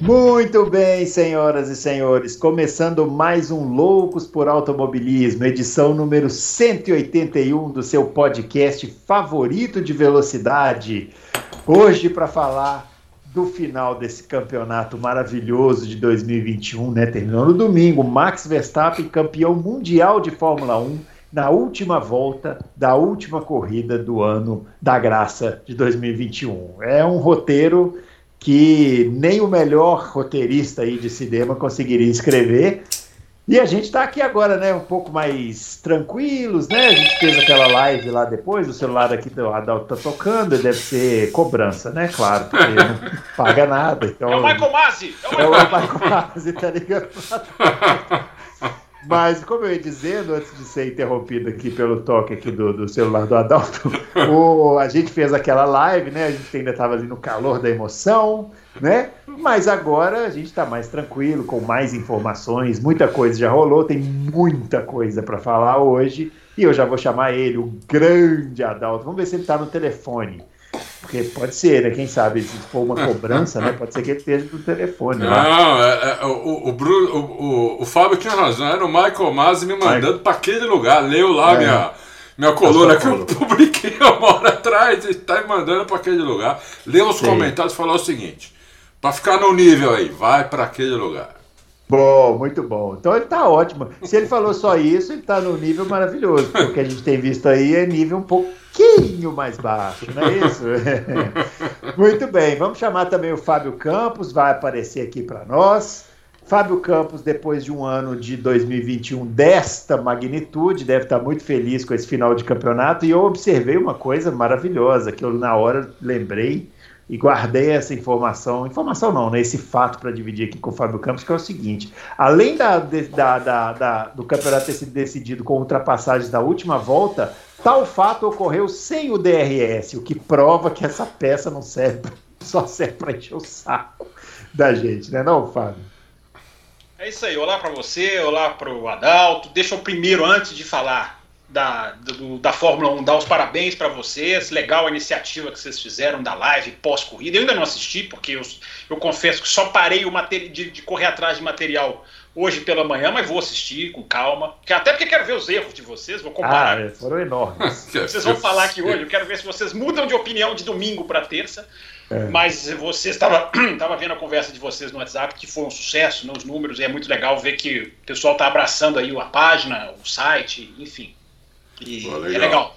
Muito bem, senhoras e senhores, começando mais um Loucos por Automobilismo, edição número 181 do seu podcast favorito de velocidade. Hoje para falar do final desse campeonato maravilhoso de 2021, né? Terminou no domingo, Max Verstappen, campeão mundial de Fórmula 1, na última volta da última corrida do ano da graça de 2021. É um roteiro que nem o melhor roteirista aí de cinema conseguiria escrever. E a gente está aqui agora, né, um pouco mais tranquilos, né? A gente fez aquela live lá depois, o celular aqui do Adalto tá tocando, deve ser cobrança, né? Claro, porque não paga nada. Então... É o Michael Masi! É o Michael Masi, tá ligado? Mas, como eu ia dizendo, antes de ser interrompido aqui pelo toque aqui do, do celular do Adalto, o, a gente fez aquela live, né? A gente ainda estava ali no calor da emoção, né? Mas agora a gente está mais tranquilo, com mais informações, muita coisa já rolou, tem muita coisa para falar hoje. E eu já vou chamar ele, o grande Adalto. Vamos ver se ele está no telefone. Porque pode ser, né? Quem sabe, se for uma cobrança, né? Pode ser que ele esteja no telefone. Não, é, é, o, o, Bruno, o, o, Fábio tinha razão, era o Michael Masi me mandando para aquele lugar. Leu lá é. minha, minha coluna que eu publiquei uma hora atrás e está me mandando para aquele lugar. Leu os Sim. comentários e falou o seguinte: para ficar no nível aí, vai para aquele lugar. Bom, muito bom. Então ele tá ótimo. Se ele falou só isso, ele tá no nível maravilhoso. Porque o que a gente tem visto aí é nível um pouquinho mais baixo, não é isso? muito bem. Vamos chamar também o Fábio Campos, vai aparecer aqui para nós. Fábio Campos, depois de um ano de 2021 desta magnitude, deve estar muito feliz com esse final de campeonato. E eu observei uma coisa maravilhosa que eu, na hora, lembrei e guardei essa informação, informação não, né, esse fato para dividir aqui com o Fábio Campos, que é o seguinte: além da, da, da, da, do campeonato ter sido decidido com ultrapassagens da última volta, tal fato ocorreu sem o DRS, o que prova que essa peça não serve, só serve para encher o saco da gente, né, não, Fábio? É isso aí, olá para você, olá para o Adalto. Deixa eu primeiro, antes de falar da, do, da Fórmula 1 dar os parabéns para vocês. Legal a iniciativa que vocês fizeram da live pós-corrida. Eu ainda não assisti, porque eu, eu confesso que só parei o de, de, correr atrás de material hoje pela manhã, mas vou assistir com calma. Até porque quero ver os erros de vocês, vou comparar. Ah, é, foram enormes. vocês vão falar aqui hoje, eu quero ver se vocês mudam de opinião de domingo para terça. É. Mas vocês estava tava vendo a conversa de vocês no WhatsApp, que foi um sucesso, né, os números, e é muito legal ver que o pessoal está abraçando aí a página, o site, enfim. E legal. é legal.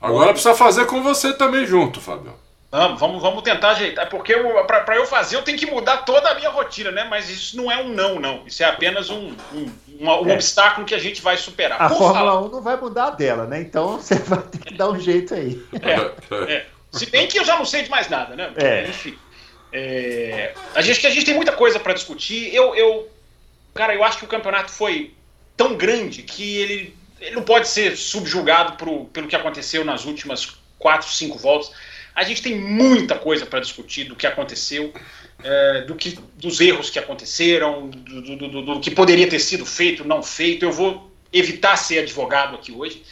Agora precisa fazer com você também junto, Fábio. Vamos, vamos, vamos tentar ajeitar, porque para eu fazer eu tenho que mudar toda a minha rotina, né? Mas isso não é um não, não. Isso é apenas um, um, um, um é. obstáculo que a gente vai superar. A Por Fórmula falar... 1 não vai mudar dela, né? Então você vai ter que dar um jeito aí. É, é. Se bem que eu já não sei de mais nada, né? É. Enfim. É... A, gente, a gente tem muita coisa para discutir. Eu, eu, cara, eu acho que o campeonato foi tão grande que ele ele não pode ser subjugado pro, pelo que aconteceu nas últimas quatro, cinco voltas. A gente tem muita coisa para discutir do que aconteceu, é, do que, dos erros que aconteceram, do, do, do, do, que poderia ter sido feito, não feito. Eu vou evitar ser advogado aqui hoje,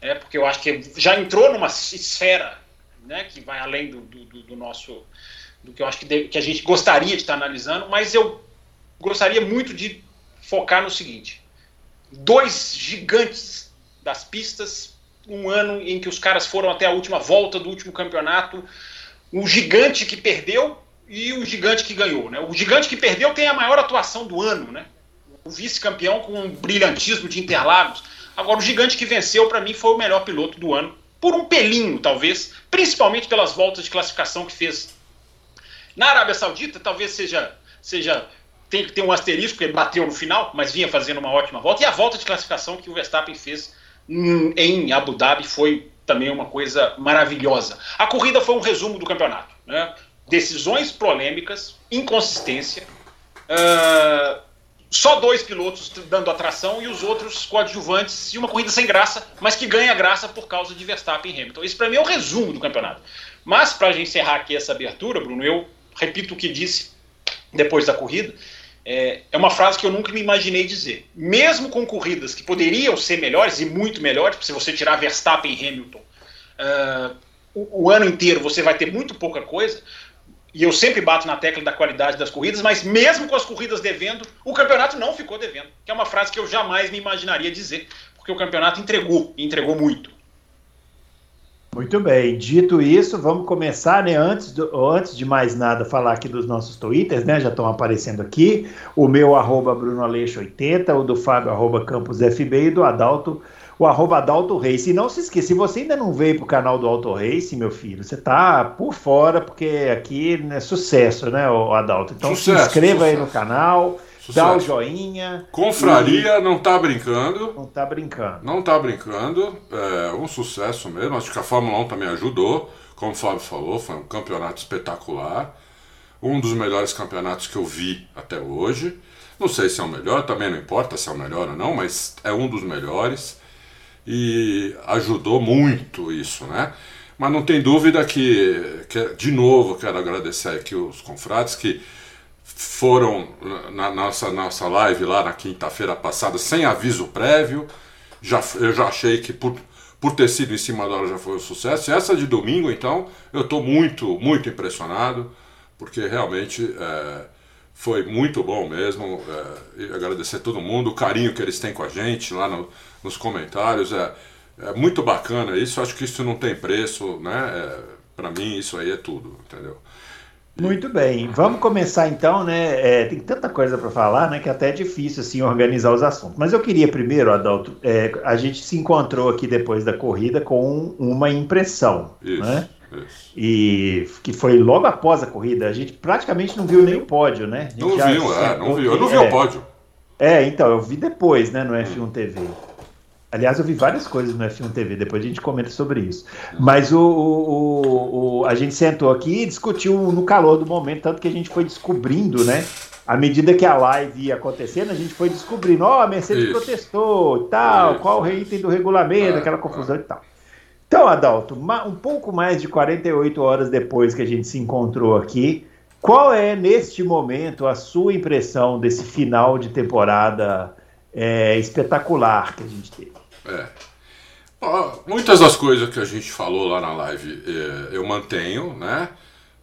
é, porque eu acho que já entrou numa esfera né, que vai além do, nosso, do que eu acho que, de, que a gente gostaria de estar analisando, mas eu gostaria muito de focar no seguinte: dois gigantes das pistas, um ano em que os caras foram até a última volta do último campeonato, um gigante que perdeu e o gigante que ganhou. Né? O gigante que perdeu tem a maior atuação do ano, né? o vice-campeão com um brilhantismo de Interlagos. Agora, o gigante que venceu, para mim, foi o melhor piloto do ano, por um pelinho, talvez, principalmente pelas voltas de classificação que fez na Arábia Saudita, talvez seja, seja tem ter um asterisco, ele bateu no final, mas vinha fazendo uma ótima volta. E a volta de classificação que o Verstappen fez em Abu Dhabi foi também uma coisa maravilhosa. A corrida foi um resumo do campeonato. Né? Decisões polêmicas, inconsistência, uh, só dois pilotos dando atração e os outros coadjuvantes e uma corrida sem graça, mas que ganha graça por causa de Verstappen e Hamilton. Isso para mim é o resumo do campeonato. Mas para a gente encerrar aqui essa abertura, Bruno, eu repito o que disse depois da corrida. É, é uma frase que eu nunca me imaginei dizer. Mesmo com corridas que poderiam ser melhores e muito melhores, se você tirar Verstappen e Hamilton, uh, o, o ano inteiro você vai ter muito pouca coisa e eu sempre bato na tecla da qualidade das corridas, mas mesmo com as corridas devendo, o campeonato não ficou devendo. Que é uma frase que eu jamais me imaginaria dizer, porque o campeonato entregou, entregou muito. Muito bem, dito isso, vamos começar, né? Antes, do, antes de mais nada, falar aqui dos nossos twitters, né? Já estão aparecendo aqui. O meu, arroba Bruno Aleixo 80, o do Fábio, arroba Campos FB e do Adalto, o arroba Adalto Race. E não se esqueça, se você ainda não veio para o canal do Auto Race, meu filho, você tá por fora, porque aqui é sucesso, né, o Adalto? Então sucesso, se inscreva sucesso. aí no canal, sucesso. dá o joinha. Confraria e... não tá brincando. Não tá brincando. Não tá brincando. É um sucesso mesmo. Acho que a Fórmula 1 também ajudou. Como o Fábio falou, foi um campeonato espetacular. Um dos melhores campeonatos que eu vi até hoje. Não sei se é o melhor, também não importa se é o melhor ou não, mas é um dos melhores e ajudou muito isso, né? Mas não tem dúvida que, que de novo, quero agradecer aqui os confrades que foram na nossa, nossa live lá na quinta-feira passada sem aviso prévio. Já, eu já achei que por, por ter sido em cima da hora já foi um sucesso. E essa de domingo, então, eu estou muito, muito impressionado, porque realmente é, foi muito bom mesmo. É, agradecer a todo mundo, o carinho que eles têm com a gente lá no, nos comentários. É, é muito bacana isso. Acho que isso não tem preço, né? É, para mim, isso aí é tudo, entendeu? Muito bem, vamos começar então, né? É, tem tanta coisa para falar, né? Que até é difícil assim organizar os assuntos. Mas eu queria primeiro, Adalto, é, a gente se encontrou aqui depois da corrida com uma impressão, isso, né? Isso. E que foi logo após a corrida. A gente praticamente não viu nem o pódio, né? Não viu, é, não viu. Eu não vi o pódio. É, então eu vi depois, né? No F1 TV. Aliás, eu vi várias coisas no F1 TV, depois a gente comenta sobre isso. Mas o, o, o, a gente sentou aqui e discutiu no calor do momento, tanto que a gente foi descobrindo, né? À medida que a live ia acontecendo, a gente foi descobrindo, ó, oh, a Mercedes isso. protestou e tal, isso. qual o item do regulamento, é, aquela confusão é. e tal. Então, Adalto, um pouco mais de 48 horas depois que a gente se encontrou aqui, qual é, neste momento, a sua impressão desse final de temporada é, espetacular que a gente teve? É. Muitas das coisas que a gente falou lá na live é, eu mantenho, né?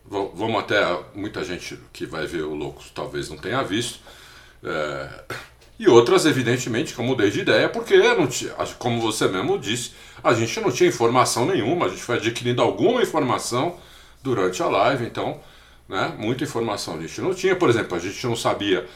Vamos até. Muita gente que vai ver o Loucos talvez não tenha visto. É, e outras, evidentemente, que eu mudei de ideia, porque, não tinha, como você mesmo disse, a gente não tinha informação nenhuma, a gente foi adquirindo alguma informação durante a live, então, né, muita informação a gente não tinha. Por exemplo, a gente não sabia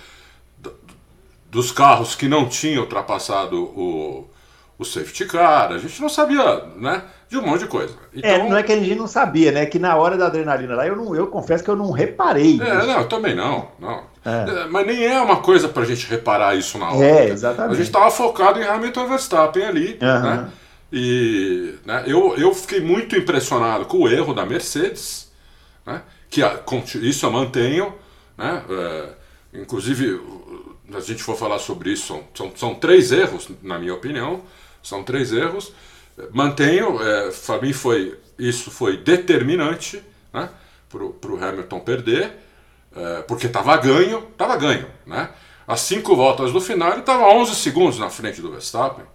dos carros que não tinham ultrapassado o, o safety car, a gente não sabia, né? De um monte de coisa. É, então, é, não é que a gente não sabia, né? Que na hora da adrenalina lá, eu, não, eu confesso que eu não reparei. É, não, eu também não. não. É. é mas nem é uma coisa pra gente reparar isso na hora. É, exatamente. A gente tava focado em Hamilton e Verstappen ali, uhum. né? E né, eu, eu fiquei muito impressionado com o erro da Mercedes, né? Que a, isso eu mantenho, né? É, inclusive, a gente for falar sobre isso, são, são, são três erros, na minha opinião. São três erros. Mantenho, é, para mim foi isso foi determinante né, para o Hamilton perder, é, porque estava ganho, estava ganho. Né? Às cinco voltas do final ele estava 11 segundos na frente do Verstappen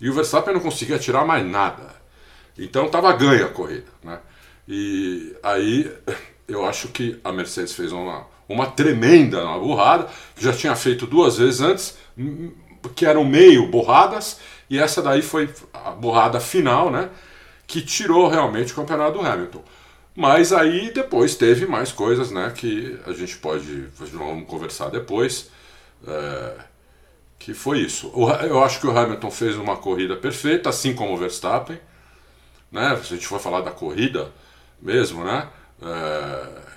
e o Verstappen não conseguia tirar mais nada. Então estava ganho a corrida. Né? E aí eu acho que a Mercedes fez uma, uma tremenda uma burrada, que já tinha feito duas vezes antes, que eram meio borradas, e essa daí foi a borrada final, né? Que tirou realmente o campeonato do Hamilton. Mas aí depois teve mais coisas, né? Que a gente pode. Vamos conversar depois. É, que foi isso. Eu acho que o Hamilton fez uma corrida perfeita, assim como o Verstappen. Né? Se a gente for falar da corrida mesmo, né? É,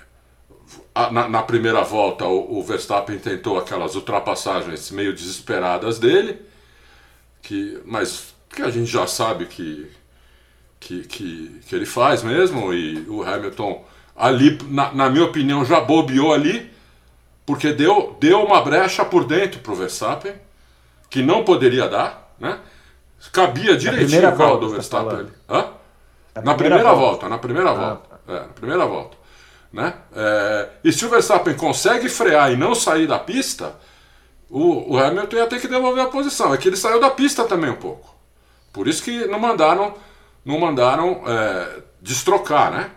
na, na, primeira volta, o, o Verstappen tentou aquelas ultrapassagens meio desesperadas dele que, mas que a gente já sabe que, que, que, que ele faz mesmo, e o Hamilton ali, na, na minha opinião, já bobeou ali, porque deu, deu uma brecha por dentro para o Verstappen, que não poderia dar, né? Cabia direitinho o carro do tá Verstappen. Hã? Na, na primeira, primeira volta. volta. na primeira ah, volta. É, na primeira volta. Né? É, e se o Verstappen consegue frear e não sair da pista, o, o Hamilton ia ter que devolver a posição. É que ele saiu da pista também um pouco. Por isso que não mandaram, não mandaram é, destrocar, né?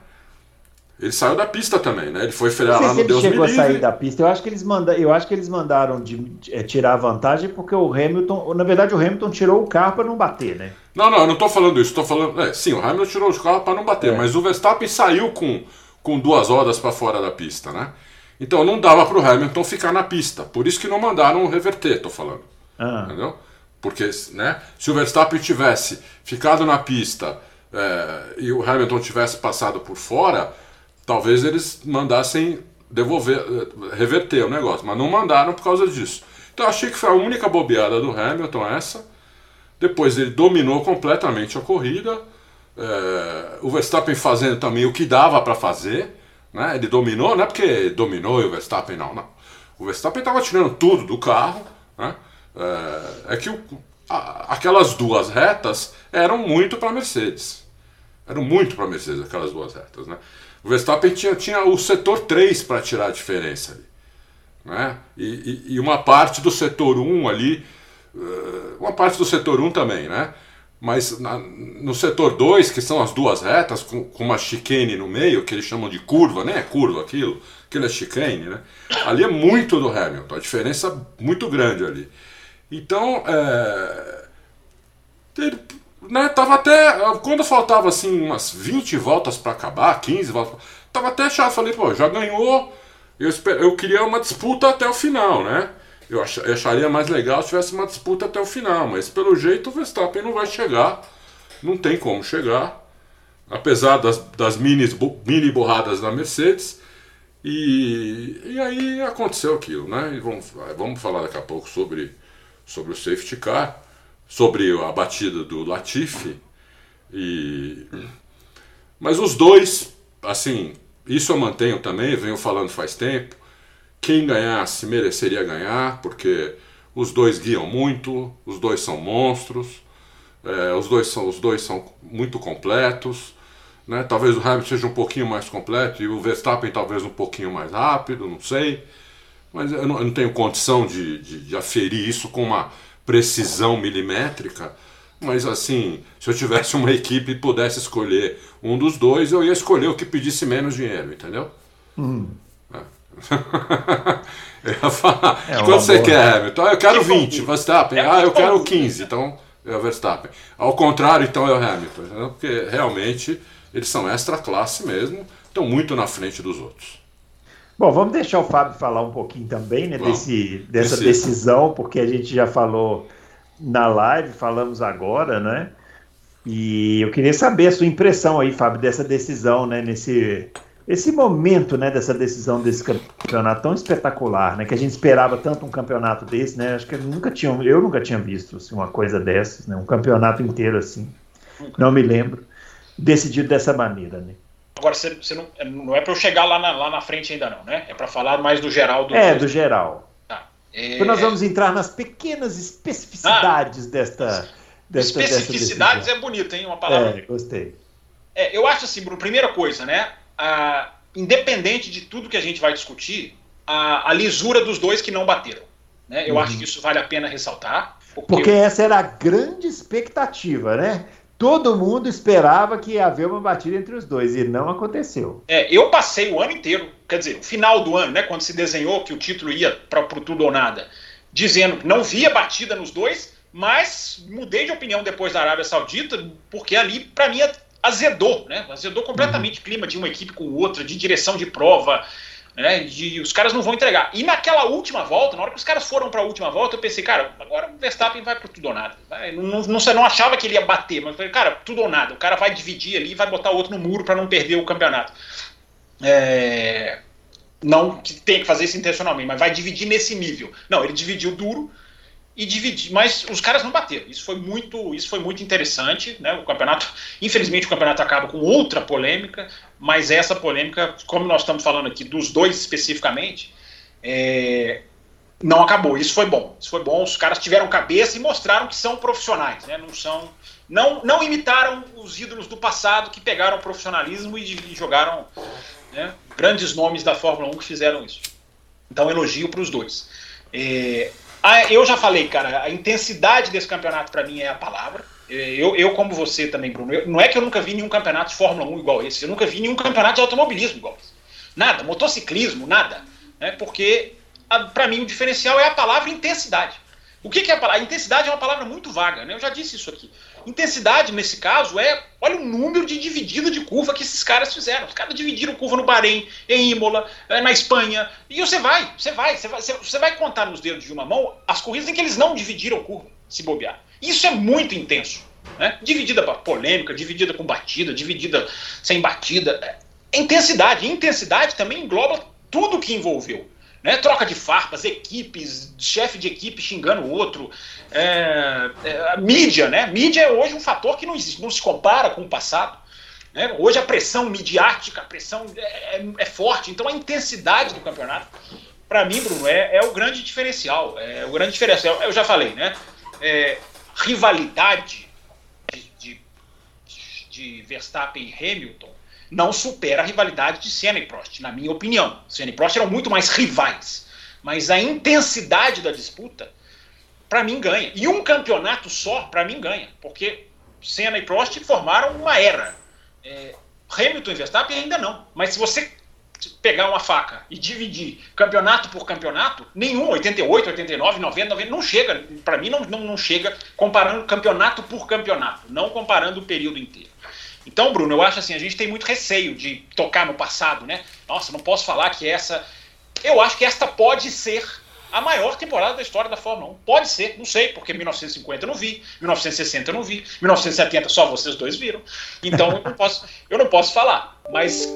Ele saiu da pista também, né? Ele foi frear lá no Deus chegou a sair da pista. Eu acho que eles, manda... eu acho que eles mandaram de, de, é, tirar a vantagem porque o Hamilton, na verdade, o Hamilton tirou o carro para não bater, né? Não, não, eu não estou falando isso. Estou falando, é, sim, o Hamilton tirou o carro para não bater, é. mas o Verstappen saiu com, com duas rodas para fora da pista, né? Então não dava para o Hamilton ficar na pista. Por isso que não mandaram reverter, estou falando. Ah. Entendeu? Porque, né? Se o Verstappen tivesse ficado na pista é, e o Hamilton tivesse passado por fora talvez eles mandassem devolver, reverter o negócio, mas não mandaram por causa disso. Então eu achei que foi a única bobeada do Hamilton essa. Depois ele dominou completamente a corrida. É, o Verstappen fazendo também o que dava para fazer. Né? Ele dominou, não é porque dominou o Verstappen não, não. O Verstappen estava tirando tudo do carro. Né? É, é que o, a, aquelas duas retas eram muito para Mercedes. Eram muito para Mercedes aquelas duas retas. Né? O Verstappen tinha, tinha o setor 3 para tirar a diferença ali. Né? E, e, e, uma parte do setor 1 ali, eh, uma parte do setor 1 também, né? Mas na, no setor 2, que são as duas retas, com, com, uma chicane no meio, que eles chamam de curva, nem é curva aquilo, aquilo é chicane, né? Ali é muito do Hamilton, a diferença muito grande ali. Então, é, ele, né, tava até. Quando faltava assim umas 20 voltas para acabar, 15 voltas, tava até chato. Falei, pô, já ganhou. Eu, esper, eu queria uma disputa até o final, né? Eu, ach, eu acharia mais legal se tivesse uma disputa até o final, mas pelo jeito o Verstappen não vai chegar. Não tem como chegar. Apesar das, das mini, mini borradas da Mercedes. E, e aí aconteceu aquilo, né? E vamos, vamos falar daqui a pouco sobre, sobre o safety car sobre a batida do Latifi. E... Mas os dois, assim, isso eu mantenho também, venho falando faz tempo. Quem ganhasse mereceria ganhar, porque os dois guiam muito, os dois são monstros, é, os, dois são, os dois são muito completos. Né? Talvez o Hamilton seja um pouquinho mais completo e o Verstappen talvez um pouquinho mais rápido, não sei. Mas eu não, eu não tenho condição de, de, de aferir isso com uma precisão milimétrica, mas assim, se eu tivesse uma equipe e pudesse escolher um dos dois, eu ia escolher o que pedisse menos dinheiro, entendeu? Hum. Eu ia falar, é quanto você boa. quer, Hamilton? eu quero 20, Verstappen. Ah, eu quero 15, então é o Verstappen. Ao contrário, então é o Hamilton, porque realmente eles são extra classe mesmo, estão muito na frente dos outros. Bom, vamos deixar o Fábio falar um pouquinho também né, desse, dessa decisão, porque a gente já falou na live, falamos agora, né? E eu queria saber a sua impressão aí, Fábio, dessa decisão, né? Nesse esse momento, né? Dessa decisão desse campeonato tão espetacular, né? Que a gente esperava tanto um campeonato desse, né? Acho que eu nunca tinha, eu nunca tinha visto assim, uma coisa dessas, né? Um campeonato inteiro assim. Não me lembro decidido dessa maneira, né? Agora, você, você não, é, não é para eu chegar lá na, lá na frente ainda não, né? É para falar mais do geral do. É, do geral. Tá. É... nós vamos entrar nas pequenas especificidades ah, desta, desta. Especificidades desta é bonito, hein? Uma palavra. É, gostei. É, eu acho assim, Bruno, primeira coisa, né? A, independente de tudo que a gente vai discutir, a, a lisura dos dois que não bateram. Né? Eu uhum. acho que isso vale a pena ressaltar. Porque, porque eu... essa era a grande expectativa, né? todo mundo esperava que ia haver uma batida entre os dois e não aconteceu. É, eu passei o ano inteiro, quer dizer, o final do ano, né, quando se desenhou que o título ia para o tudo ou nada, dizendo que não via batida nos dois, mas mudei de opinião depois da Arábia Saudita, porque ali, para mim, azedou, né? Azedou completamente uhum. o clima de uma equipe com outra, de direção de prova, né? De, os caras não vão entregar. E naquela última volta, na hora que os caras foram para a última volta, eu pensei, cara, agora o Verstappen vai para tudo ou nada. Vai, não, não, não, não achava que ele ia bater, mas falei, cara, tudo ou nada. O cara vai dividir ali e vai botar o outro no muro para não perder o campeonato. É, não que tem que fazer isso intencionalmente, mas vai dividir nesse nível. Não, ele dividiu duro e dividir, mas os caras não bateram. Isso foi muito, isso foi muito interessante, né? O campeonato, infelizmente o campeonato acaba com outra polêmica, mas essa polêmica, como nós estamos falando aqui dos dois especificamente, É, não acabou. Isso foi bom. Isso foi bom. Os caras tiveram cabeça e mostraram que são profissionais, né? Não são, não, não imitaram os ídolos do passado que pegaram o profissionalismo e, e jogaram né, grandes nomes da Fórmula 1 que fizeram isso. Então elogio para os dois. É, eu já falei, cara, a intensidade desse campeonato para mim é a palavra. É, eu, eu, como você também, Bruno, eu, não é que eu nunca vi nenhum campeonato de Fórmula 1 igual esse, eu nunca vi nenhum campeonato de automobilismo igual esse. Nada, motociclismo, nada. Né, porque para mim, o diferencial é a palavra intensidade. O que, que é a palavra? A intensidade é uma palavra muito vaga, né? Eu já disse isso aqui. Intensidade, nesse caso, é. Olha o número de dividida de curva que esses caras fizeram. Os caras dividiram curva no Bahrein, em Imola, eh, na Espanha. E você vai, você vai, você vai, você vai contar nos dedos de uma mão as corridas em que eles não dividiram curva, se bobear. Isso é muito intenso. Né? Dividida para polêmica, dividida com batida, dividida sem batida. É intensidade. intensidade também engloba tudo que envolveu. Né? Troca de farpas, equipes, chefe de equipe xingando o outro. É, é, mídia, né? Mídia é hoje um fator que não, existe, não se compara com o passado. Né? Hoje a pressão midiática, a pressão é, é, é forte. Então a intensidade do campeonato, para mim, Bruno, é, é, o grande diferencial. É o grande diferencial. Eu já falei, né? É, rivalidade de, de, de Verstappen e Hamilton não supera a rivalidade de Senna e Prost, na minha opinião. Senna e Prost eram muito mais rivais. Mas a intensidade da disputa, para mim, ganha. E um campeonato só, para mim, ganha. Porque Senna e Prost formaram uma era. É, Hamilton e Verstappen ainda não. Mas se você pegar uma faca e dividir campeonato por campeonato, nenhum, 88, 89, 90, 90 não chega. Para mim, não, não, não chega comparando campeonato por campeonato, não comparando o período inteiro. Então, Bruno, eu acho assim, a gente tem muito receio de tocar no passado, né? Nossa, não posso falar que essa. Eu acho que esta pode ser a maior temporada da história da Fórmula 1. Pode ser, não sei, porque 1950 eu não vi, 1960 eu não vi, 1970 só vocês dois viram. Então eu não posso, eu não posso falar. Mas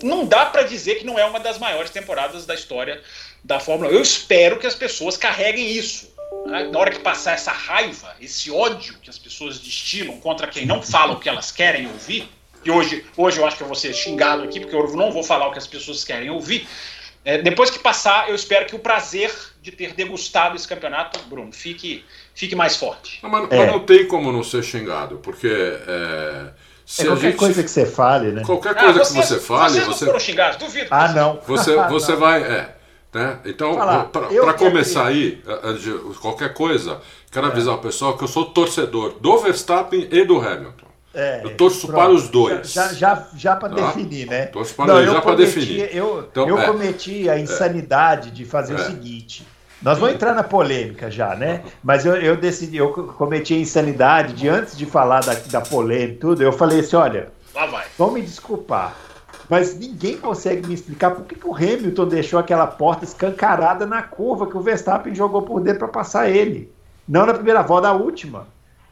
não dá para dizer que não é uma das maiores temporadas da história da Fórmula 1. Eu espero que as pessoas carreguem isso né? Na hora que passar essa raiva, esse ódio que as pessoas destilam contra quem não fala o que elas querem ouvir, e hoje, hoje eu acho que eu vou ser xingado aqui, porque eu não vou falar o que as pessoas querem ouvir. É, depois que passar, eu espero que o prazer de ter degustado esse campeonato, Bruno, fique, fique mais forte. Não, mas, é. mas, não tem como não ser xingado, porque. É, se é qualquer gente, coisa que você fale, né? Qualquer coisa ah, vocês, que você fale. Vocês não você... foram xingados, duvido. Ah, não. Você, você vai. É, né? Então, para começar aí, qualquer coisa, quero é. avisar o pessoal que eu sou torcedor do Verstappen e do Hamilton. É, eu torço pronto. para os dois. Já, já, já para tá? definir, né? Torço para Não, já para definir. Eu, então, eu é, cometi a insanidade de fazer o é. seguinte. Nós vamos entrar na polêmica já, né? Mas eu, eu decidi, eu cometi a insanidade de antes de falar da, da polêmica e tudo, eu falei assim: olha, Lá vai. vão me desculpar. Mas ninguém consegue me explicar por que, que o Hamilton deixou aquela porta escancarada na curva que o Verstappen jogou por dentro para passar ele. Não na primeira volta, na última.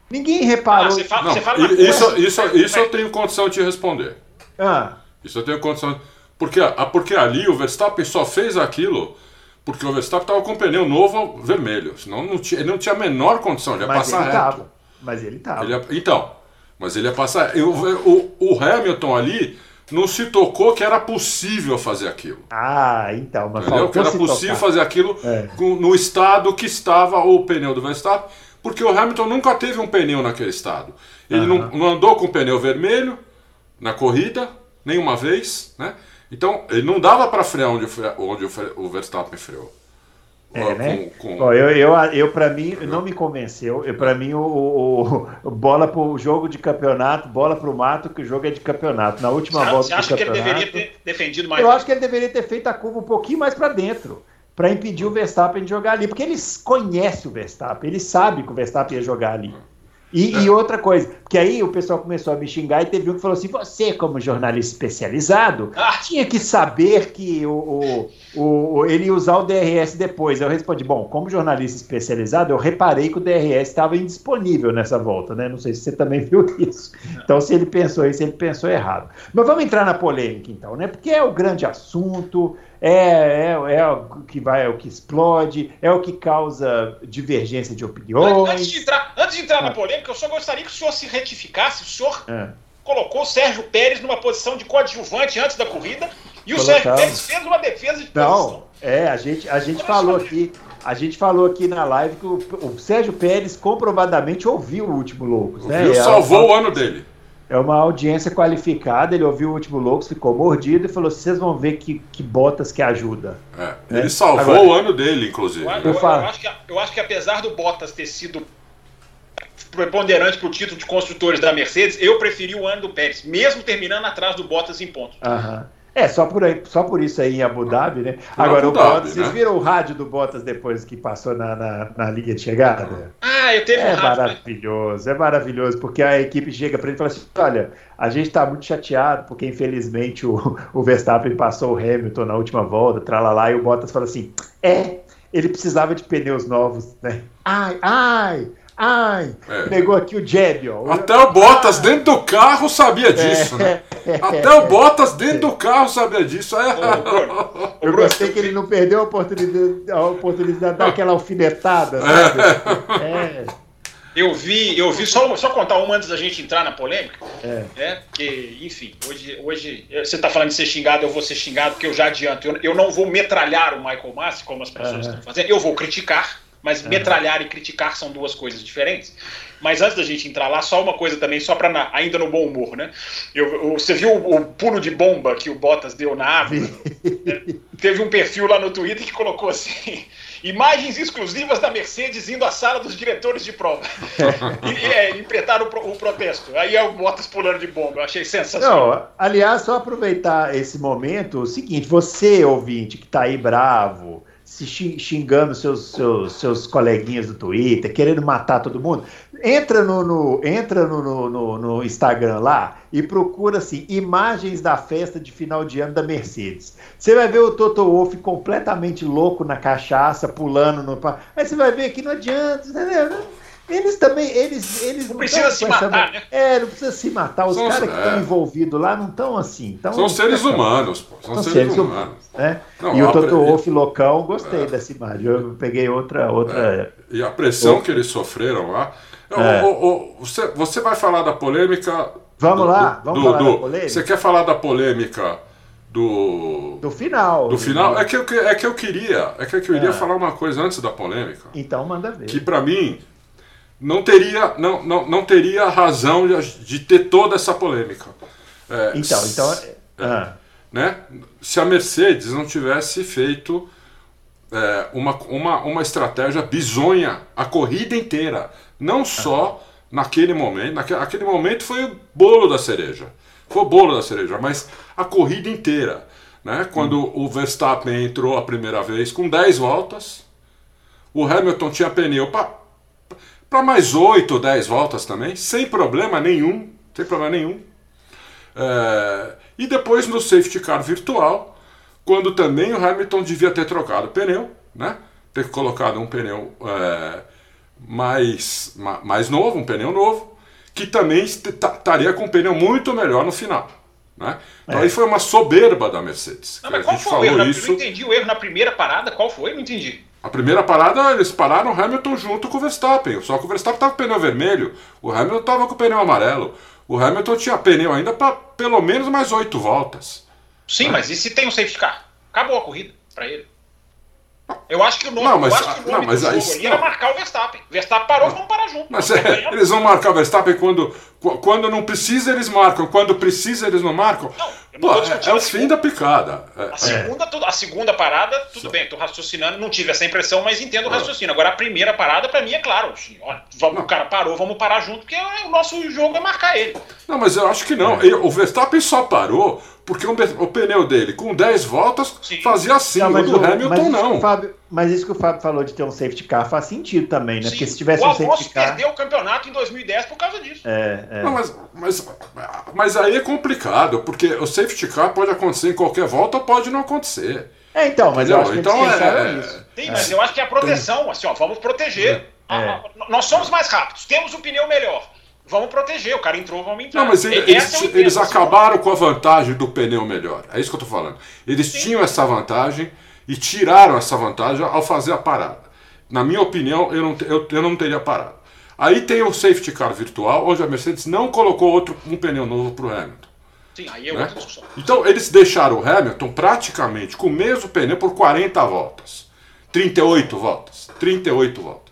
Ninguém reparou. Ah, você fala, não, você fala isso, isso, isso eu tenho condição de responder. Ah. Isso eu tenho condição. Porque, porque ali o Verstappen só fez aquilo porque o Verstappen estava com o pneu novo vermelho. Senão não tinha, ele não tinha a menor condição, ele ia mas passar ele reto. Tava. Mas ele estava. Então, mas ele ia passar. O, o, o Hamilton ali não se tocou que era possível fazer aquilo. Ah, então, mas Entendeu? Que era possível tocar. fazer aquilo é. no estado que estava o pneu do Verstappen, porque o Hamilton nunca teve um pneu naquele estado. Ele uhum. não, não, andou com pneu vermelho na corrida, nenhuma vez, né? Então, ele não dava para frear onde, onde o Verstappen freou. É, né? Com, com... eu, eu, eu para mim, não me convenceu. Para mim, o, o, o bola para o jogo de campeonato, bola para o mato, que o jogo é de campeonato. Na última você volta você acha que ele deveria ter defendido mais? Eu acho que ele deveria ter feito a curva um pouquinho mais para dentro, para impedir o Verstappen de jogar ali. Porque eles conhecem o Verstappen, ele sabe que o Verstappen ia jogar ali. E, e, outra coisa, porque aí o pessoal começou a me xingar e teve um que falou assim: você, como jornalista especializado, ah. tinha que saber que o, o, o, ele ia usar o DRS depois. Eu respondi: bom, como jornalista especializado, eu reparei que o DRS estava indisponível nessa volta, né? Não sei se você também viu isso. Então, se ele pensou isso, ele pensou errado. Mas vamos entrar na polêmica, então, né? Porque é o grande assunto é, é, é o que vai, é o que explode, é o que causa divergência de opiniões. Antes de entrar, antes de entrar na ah. polêmica, eu só gostaria que o senhor se retificasse. O senhor é. colocou o Sérgio Pérez numa posição de coadjuvante antes da corrida E o Sérgio Pérez fez uma defesa de posição. Não, é, a gente, a gente falou aqui, a gente falou aqui na live que o, o Sérgio Pérez comprovadamente ouviu o último Loucos, né? Ouviu, salvou o ano dele. É uma audiência qualificada, ele ouviu o último Loucos, ficou mordido e falou: vocês vão ver que, que Bottas que ajuda. É, né? ele salvou Agora, o ano dele, inclusive. Eu, eu, eu, acho que, eu acho que apesar do Bottas ter sido preponderante para o título de construtores da Mercedes, eu preferi o ano do Pérez, mesmo terminando atrás do Bottas em pontos. Aham. É, só por, aí, só por isso aí em Abu Dhabi, né? Agora, Abu Dhabi, o Bottas, né? vocês viram o rádio do Bottas depois que passou na, na, na linha de chegada? Ah, eu teve É um rádio, maravilhoso, né? é maravilhoso, porque a equipe chega para ele e fala assim: olha, a gente está muito chateado porque infelizmente o, o Verstappen passou o Hamilton na última volta, tralalá, e o Bottas fala assim: é, ele precisava de pneus novos, né? Ai, ai! Ai, é. pegou aqui o jab, ó. Até o Bottas ah. dentro do carro sabia é. disso, né? Até o Bottas dentro do carro sabia disso. É. Eu gostei que ele não perdeu a oportunidade, a oportunidade de dar aquela alfinetada, sabe? É. Eu vi, eu vi, só, só contar uma antes da gente entrar na polêmica. É. é porque, enfim, hoje, hoje você está falando de ser xingado, eu vou ser xingado, porque eu já adianto. Eu, eu não vou metralhar o Michael Massi, como as pessoas uhum. estão fazendo, eu vou criticar mas metralhar e criticar são duas coisas diferentes. Mas antes da gente entrar lá, só uma coisa também, só para ainda no bom humor, né? Eu, eu, você viu o, o, pulo de bomba que o Bottas deu na árvore? é, teve um perfil lá no Twitter que colocou assim: imagens exclusivas da Mercedes indo à sala dos diretores de prova. e é, empreitaram o, o, protesto. Aí é o Bottas pulando de bomba. Eu achei sensacional. Não, aliás, só aproveitar esse momento, o seguinte: você, ouvinte, que está aí bravo se xingando seus, seus, seus coleguinhas do Twitter, querendo matar todo mundo, entra no, no entra no, no, no, Instagram lá e procura assim, imagens da festa de final de ano da Mercedes. Você vai ver o Toto Wolff completamente louco na cachaça, pulando no. Aí você vai ver que não adianta, entendeu? Eles também, eles, eles não, não precisa se matar, né? É, não precisa se matar. Os caras que estão é. envolvidos lá não estão assim. Tão, são seres humanos, pô. São, são seres, seres, humanos. Né? Não, e o Toto Wolff loucão, gostei é. dessa imagem. Eu peguei outra. outra... É. E a pressão outra. que eles sofreram lá. É. O, o, o, você, você vai falar da polêmica. Vamos do, lá, vamos do, falar do, da polêmica. Você quer falar da polêmica do. Do final. Do final. É que eu, é que eu queria. É que eu queria é. falar uma coisa antes da polêmica. Então manda ver. Que para mim não teria, não, não, não teria razão de, ter toda essa polêmica. É, então, então. É, ah. né? Se a Mercedes não tivesse feito é, uma, uma, uma estratégia bizonha a corrida inteira, não só naquele momento, naquele, aquele momento foi o bolo da cereja, foi o bolo da cereja, mas a corrida inteira, né? Quando hum. o Verstappen entrou a primeira vez com 10 voltas, o Hamilton tinha pneu para para mais 8 ou 10 voltas também, sem problema nenhum, sem problema nenhum. É, e depois no safety car virtual, quando também o Hamilton devia ter trocado o pneu, né? ter colocado um pneu é, mais, mais novo, um pneu novo, que também estaria com um pneu muito melhor no final. Né? Então é. aí foi uma soberba da Mercedes. Não, mas qual foi o erro? Isso... Eu não entendi o erro na primeira parada, qual foi? Não entendi. A primeira parada, eles pararam o Hamilton junto com o Verstappen. Só que o Verstappen estava com o pneu vermelho, o Hamilton estava com o pneu amarelo. O Hamilton tinha pneu ainda para pelo menos mais oito voltas. Sim, né? mas e se tem um safety car? Acabou a corrida para ele. Eu acho que o nome, não, mas, eu o não, mas do jogo aí, ali era marcar o Verstappen. Verstappen parou, vamos parar junto. Mas é, eles vão marcar o Verstappen quando, quando não precisa, eles marcam. Quando precisa, eles não marcam. Não, Pô, é, é o fim da picada. É, a, segunda, é. a segunda parada, tudo Sim. bem, estou raciocinando, não tive essa impressão, mas entendo o raciocínio. Agora, a primeira parada, para mim, é claro. Assim, olha, vamos, o cara parou, vamos parar junto, porque o nosso jogo é marcar ele. Não, mas eu acho que não. O Verstappen só parou porque o, pneu dele, com 10 voltas, Sim. fazia assim. Não, o do o, Hamilton, não. Fábio, mas isso que o Fábio falou de ter um safety car faz sentido também, né? Sim. Porque se tivesse o um safety car. perdeu o campeonato em 2010 por causa disso. É, é. Não, mas, mas, mas aí é complicado, porque o safety car pode acontecer em qualquer volta ou pode não acontecer. É, então, mas Entendeu? eu acho que então, é, isso. Sim, é. mas eu acho que é a proteção, assim, ó, vamos proteger. É. nós somos mais rápidos, temos o pneu melhor. Vamos proteger, o cara entrou, vamos entrar. Não, mas ele, eles, é eles acabaram com a vantagem do pneu melhor. É isso que eu tô falando. Eles Sim. tinham essa vantagem e tiraram essa vantagem ao fazer a parada. Na minha opinião, eu não, eu, eu não teria parado. Aí tem o safety car virtual, onde a Mercedes não colocou outro, um pneu novo para o Hamilton. Sim, aí é né? outra discussão. Então eles deixaram o Hamilton praticamente com o mesmo pneu por 40 voltas. 38 voltas. 38 voltas.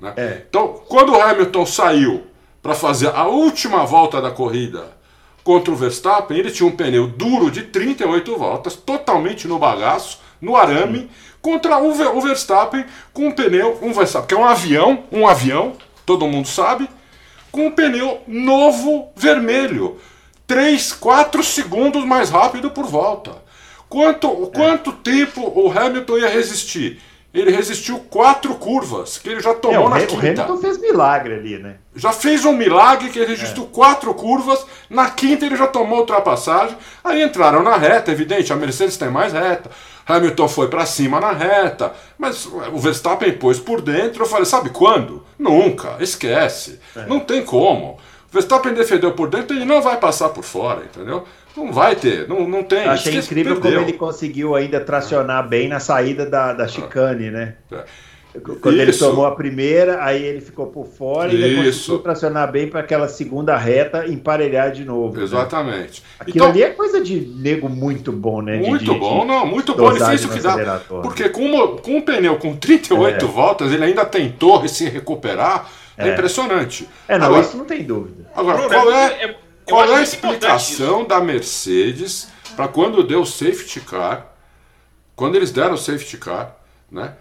Né? É. Então, quando o Hamilton saiu para fazer a última volta da corrida contra o Verstappen, ele tinha um pneu duro de 38 voltas, totalmente no bagaço, no arame, Sim. contra o Verstappen com um pneu, um Verstappen, que é um avião, um avião, todo mundo sabe, com um pneu novo vermelho. 3, 4 segundos mais rápido por volta. Quanto, é. quanto tempo o Hamilton ia resistir? Ele resistiu quatro curvas, que ele já tomou é, na quinta. O Hamilton fez milagre ali, né? Já fez um milagre que ele resistiu é. quatro curvas, na quinta ele já tomou ultrapassagem, aí entraram na reta, evidente, a Mercedes tem mais reta. Hamilton foi para cima na reta, mas o Verstappen pôs por dentro. Eu falei, sabe quando? Nunca, esquece. É. Não tem como. O Verstappen defendeu por dentro, ele não vai passar por fora, entendeu? Não vai ter, não, não tem. Achei incrível como ele conseguiu ainda tracionar bem na saída da, da chicane, né? É. Quando Isso. ele tomou a primeira, aí ele ficou por fora e depois conseguiu tracionar bem para aquela segunda reta emparelhar de novo. Né? Exatamente. Né? Aquilo então, ali é coisa de nego muito bom, né? Muito de, bom, de, não, muito bom. Ele fez o que dá. Porque com, uma, com um pneu com 38 é. voltas, ele ainda tentou se recuperar. É, é impressionante. É, não, agora, isso não tem dúvida. Agora, qual é, é qual é a explicação da Mercedes para quando deu o safety car, quando eles deram o safety car, né?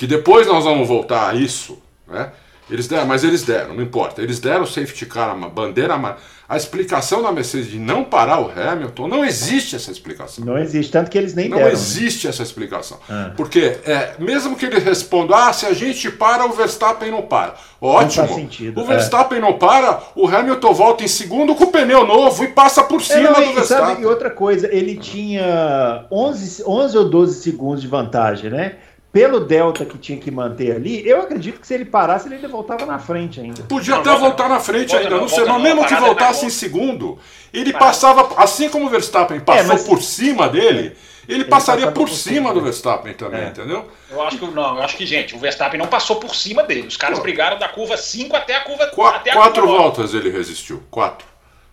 Que depois nós vamos voltar a isso, né? Eles deram, mas eles deram, não importa. Eles deram o safety car, uma bandeira amarela. A explicação da Mercedes de não parar o Hamilton, não existe essa explicação. Não existe, tanto que eles nem não deram. Não né? existe né? essa explicação. Ah. Porque, é, mesmo que eles respondam, ah, se a gente para, o Verstappen não para. Ótimo. Não sentido, o Verstappen é. não para, o Hamilton volta em segundo com o pneu novo e passa por cima é, não, do Verstappen. Sabe, e outra coisa, ele tinha 11, 11 ou 12 segundos de vantagem, né? Pelo delta que tinha que manter ali, eu acredito que se ele parasse, ele ainda voltava na frente ainda. Podia não, até volta, voltar na frente volta, ainda, não, sei, mas mesmo que voltasse em segundo, ele passava, assim como o Verstappen é, passou é, mas, por cima dele, ele, ele passaria por, por cima do Verstappen também, é. entendeu? Eu acho que não, eu acho que, gente, o Verstappen não passou por cima dele. Os caras Pô. brigaram da curva 5 até a curva Qu até a Quatro curva voltas ele resistiu. Quatro.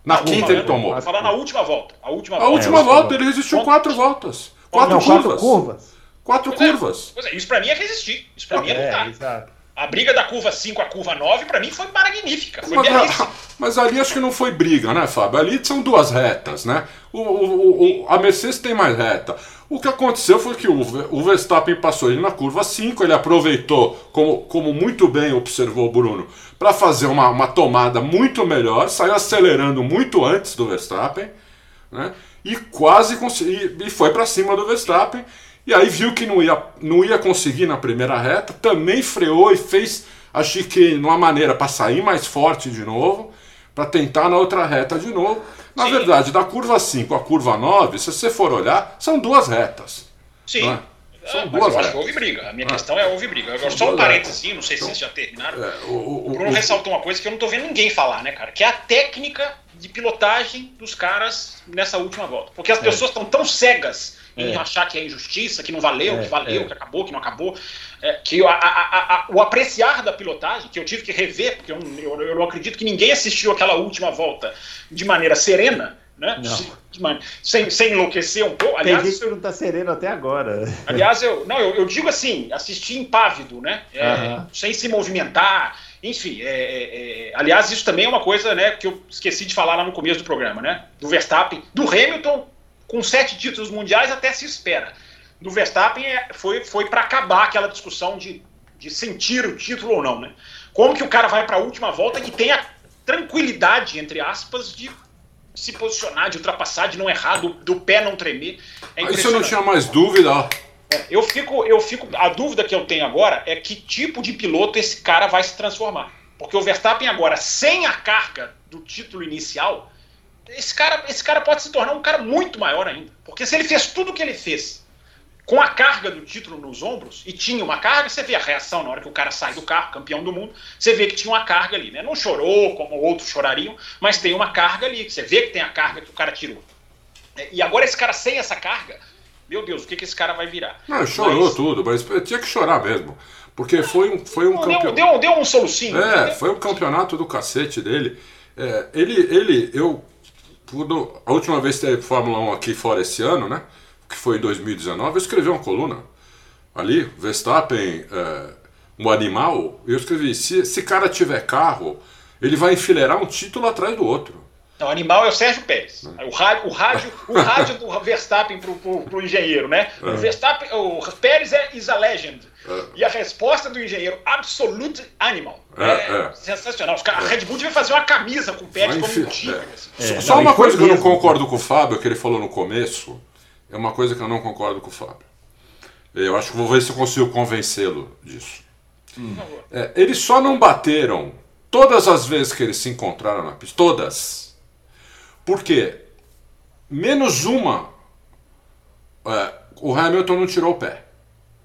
Na quinta ele tomou. Falar na última volta. A última, a última volta, ele resistiu quatro voltas. Quatro não, curvas. Quatro curvas. Quatro pois é, curvas. É, isso pra mim é resistir. Isso pra mim é lutar. Exato. A briga da curva 5 à curva 9, pra mim, foi magnífica. Foi mas, mas, ali acho que não foi briga, né, Fábio? Ali são duas retas, né? O, o, o, a Mercedes tem mais reta. O que aconteceu foi que o, o Verstappen passou ele na curva 5, ele aproveitou, como, como muito bem observou o Bruno, para fazer uma, uma tomada muito melhor, saiu acelerando muito antes do Verstappen, né? E quase consegui, e foi para cima do Verstappen. E aí viu que não ia, não ia conseguir na primeira reta, também freou e fez a chicane de uma maneira para sair mais forte de novo, para tentar na outra reta de novo. Na Sim. verdade, da curva 5 à curva 9, se você for olhar, são duas retas. Sim. É? São ah, duas retas. houve briga. A minha ah. questão é houve briga. Agora, só um parênteses, não sei se vocês já terminaram. É, o, o, o, Bruno ressaltou uma coisa que eu não tô vendo ninguém falar, né, cara? Que é a técnica de pilotagem dos caras nessa última volta. Porque as é. pessoas estão tão cegas em é. achar que é injustiça, que não valeu, é, que valeu, é. que acabou, que não acabou. Que a, a, a, o apreciar da pilotagem, que eu tive que rever, porque eu, eu, eu, não acredito que ninguém assistiu aquela última volta de maneira serena. Né? Sem, sem enlouquecer um pouco. Aliás, Tem gente que não está sereno até agora. Aliás, eu, não, eu, eu digo assim, assistir impávido, né? É, sem se movimentar, enfim, é, é, aliás, isso também é uma coisa né, que eu esqueci de falar lá no começo do programa, né? Do Verstappen, do Hamilton com sete títulos mundiais até se espera. Do Verstappen é, foi, foi para acabar aquela discussão de, de sentir o título ou não, né? Como que o cara vai para a última volta e tem a tranquilidade, entre aspas, de se posicionar, de ultrapassar, de não errar, do, do pé não tremer. É Isso eu não tinha mais dúvida. É, eu fico, eu fico. A dúvida que eu tenho agora é que tipo de piloto esse cara vai se transformar. Porque o Verstappen agora, sem a carga do título inicial, esse cara, esse cara pode se tornar um cara muito maior ainda. Porque se ele fez tudo o que ele fez com a carga do título nos ombros, e tinha uma carga, você vê a reação na hora que o cara sai do carro, campeão do mundo, você vê que tinha uma carga ali, né? Não chorou como outros chorariam, mas tem uma carga ali, você vê que tem a carga que o cara tirou. E agora esse cara sem essa carga, meu Deus, o que, que esse cara vai virar? Não, chorou mas... tudo, mas tinha que chorar mesmo. Porque foi um, foi um campeonato. Deu, deu um solucinho. É, foi um campeonato do cacete dele. É, ele, ele, eu quando a última vez que teve Fórmula 1 aqui fora esse ano, né? Que foi em 2019, eu escrevi uma coluna ali, Verstappen, é, um animal. Eu escrevi: se esse cara tiver carro, ele vai enfileirar um título atrás do outro. Não, o animal é o Sérgio Pérez. O rádio, o rádio, o rádio do Verstappen pro, pro, pro engenheiro, né? O é. Verstappen, o Pérez é is a legend. É. E a resposta do engenheiro, absolute animal. É, é, é. sensacional. A Red Bull devia fazer uma camisa com o Pérez como um tigre. Assim. Só uma coisa que eu não concordo com o Fábio, que ele falou no começo, é uma coisa que eu não concordo com o Fábio. Eu acho que vou ver se eu consigo convencê-lo disso. Hum. eles só não bateram todas as vezes que eles se encontraram na pista. Todas porque menos uma é, o Hamilton não tirou o pé,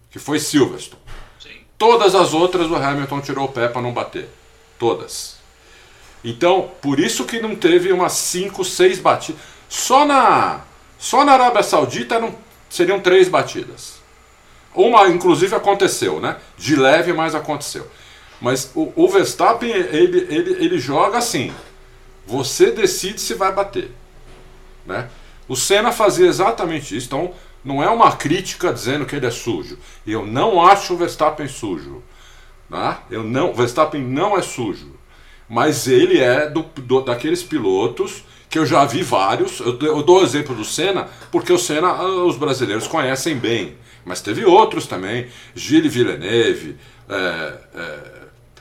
que foi Silverstone. Sim. Todas as outras o Hamilton tirou o pé para não bater. Todas. Então, por isso que não teve umas 5, 6 batidas. Só na, só na Arábia Saudita não, seriam três batidas. Uma, inclusive, aconteceu, né? De leve, mas aconteceu. Mas o, o Verstappen, ele, ele, ele joga assim. Você decide se vai bater. Né? O Senna fazia exatamente isso. Então, não é uma crítica dizendo que ele é sujo. Eu não acho o Verstappen sujo. Né? Eu não, Verstappen não é sujo. Mas ele é do, do, daqueles pilotos que eu já vi vários. Eu, eu dou o exemplo do Senna, porque o Senna ah, os brasileiros conhecem bem. Mas teve outros também. Gilles Villeneuve, é, é,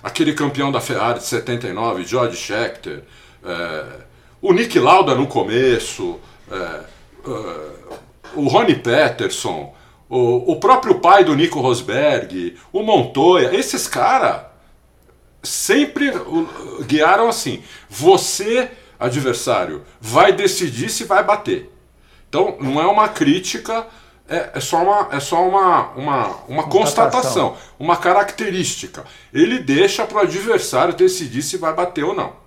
aquele campeão da Ferrari de 79, George Scheckter. É, o Nick Lauda no começo, é, é, o Ronnie Peterson, o, o, próprio pai do Nico Rosberg, o Montoya, esses caras sempre guiaram assim: você, adversário, vai decidir se vai bater. Então não é uma crítica, é, é só uma, é só uma, uma, uma constatação, uma característica. Ele deixa para o adversário decidir se vai bater ou não.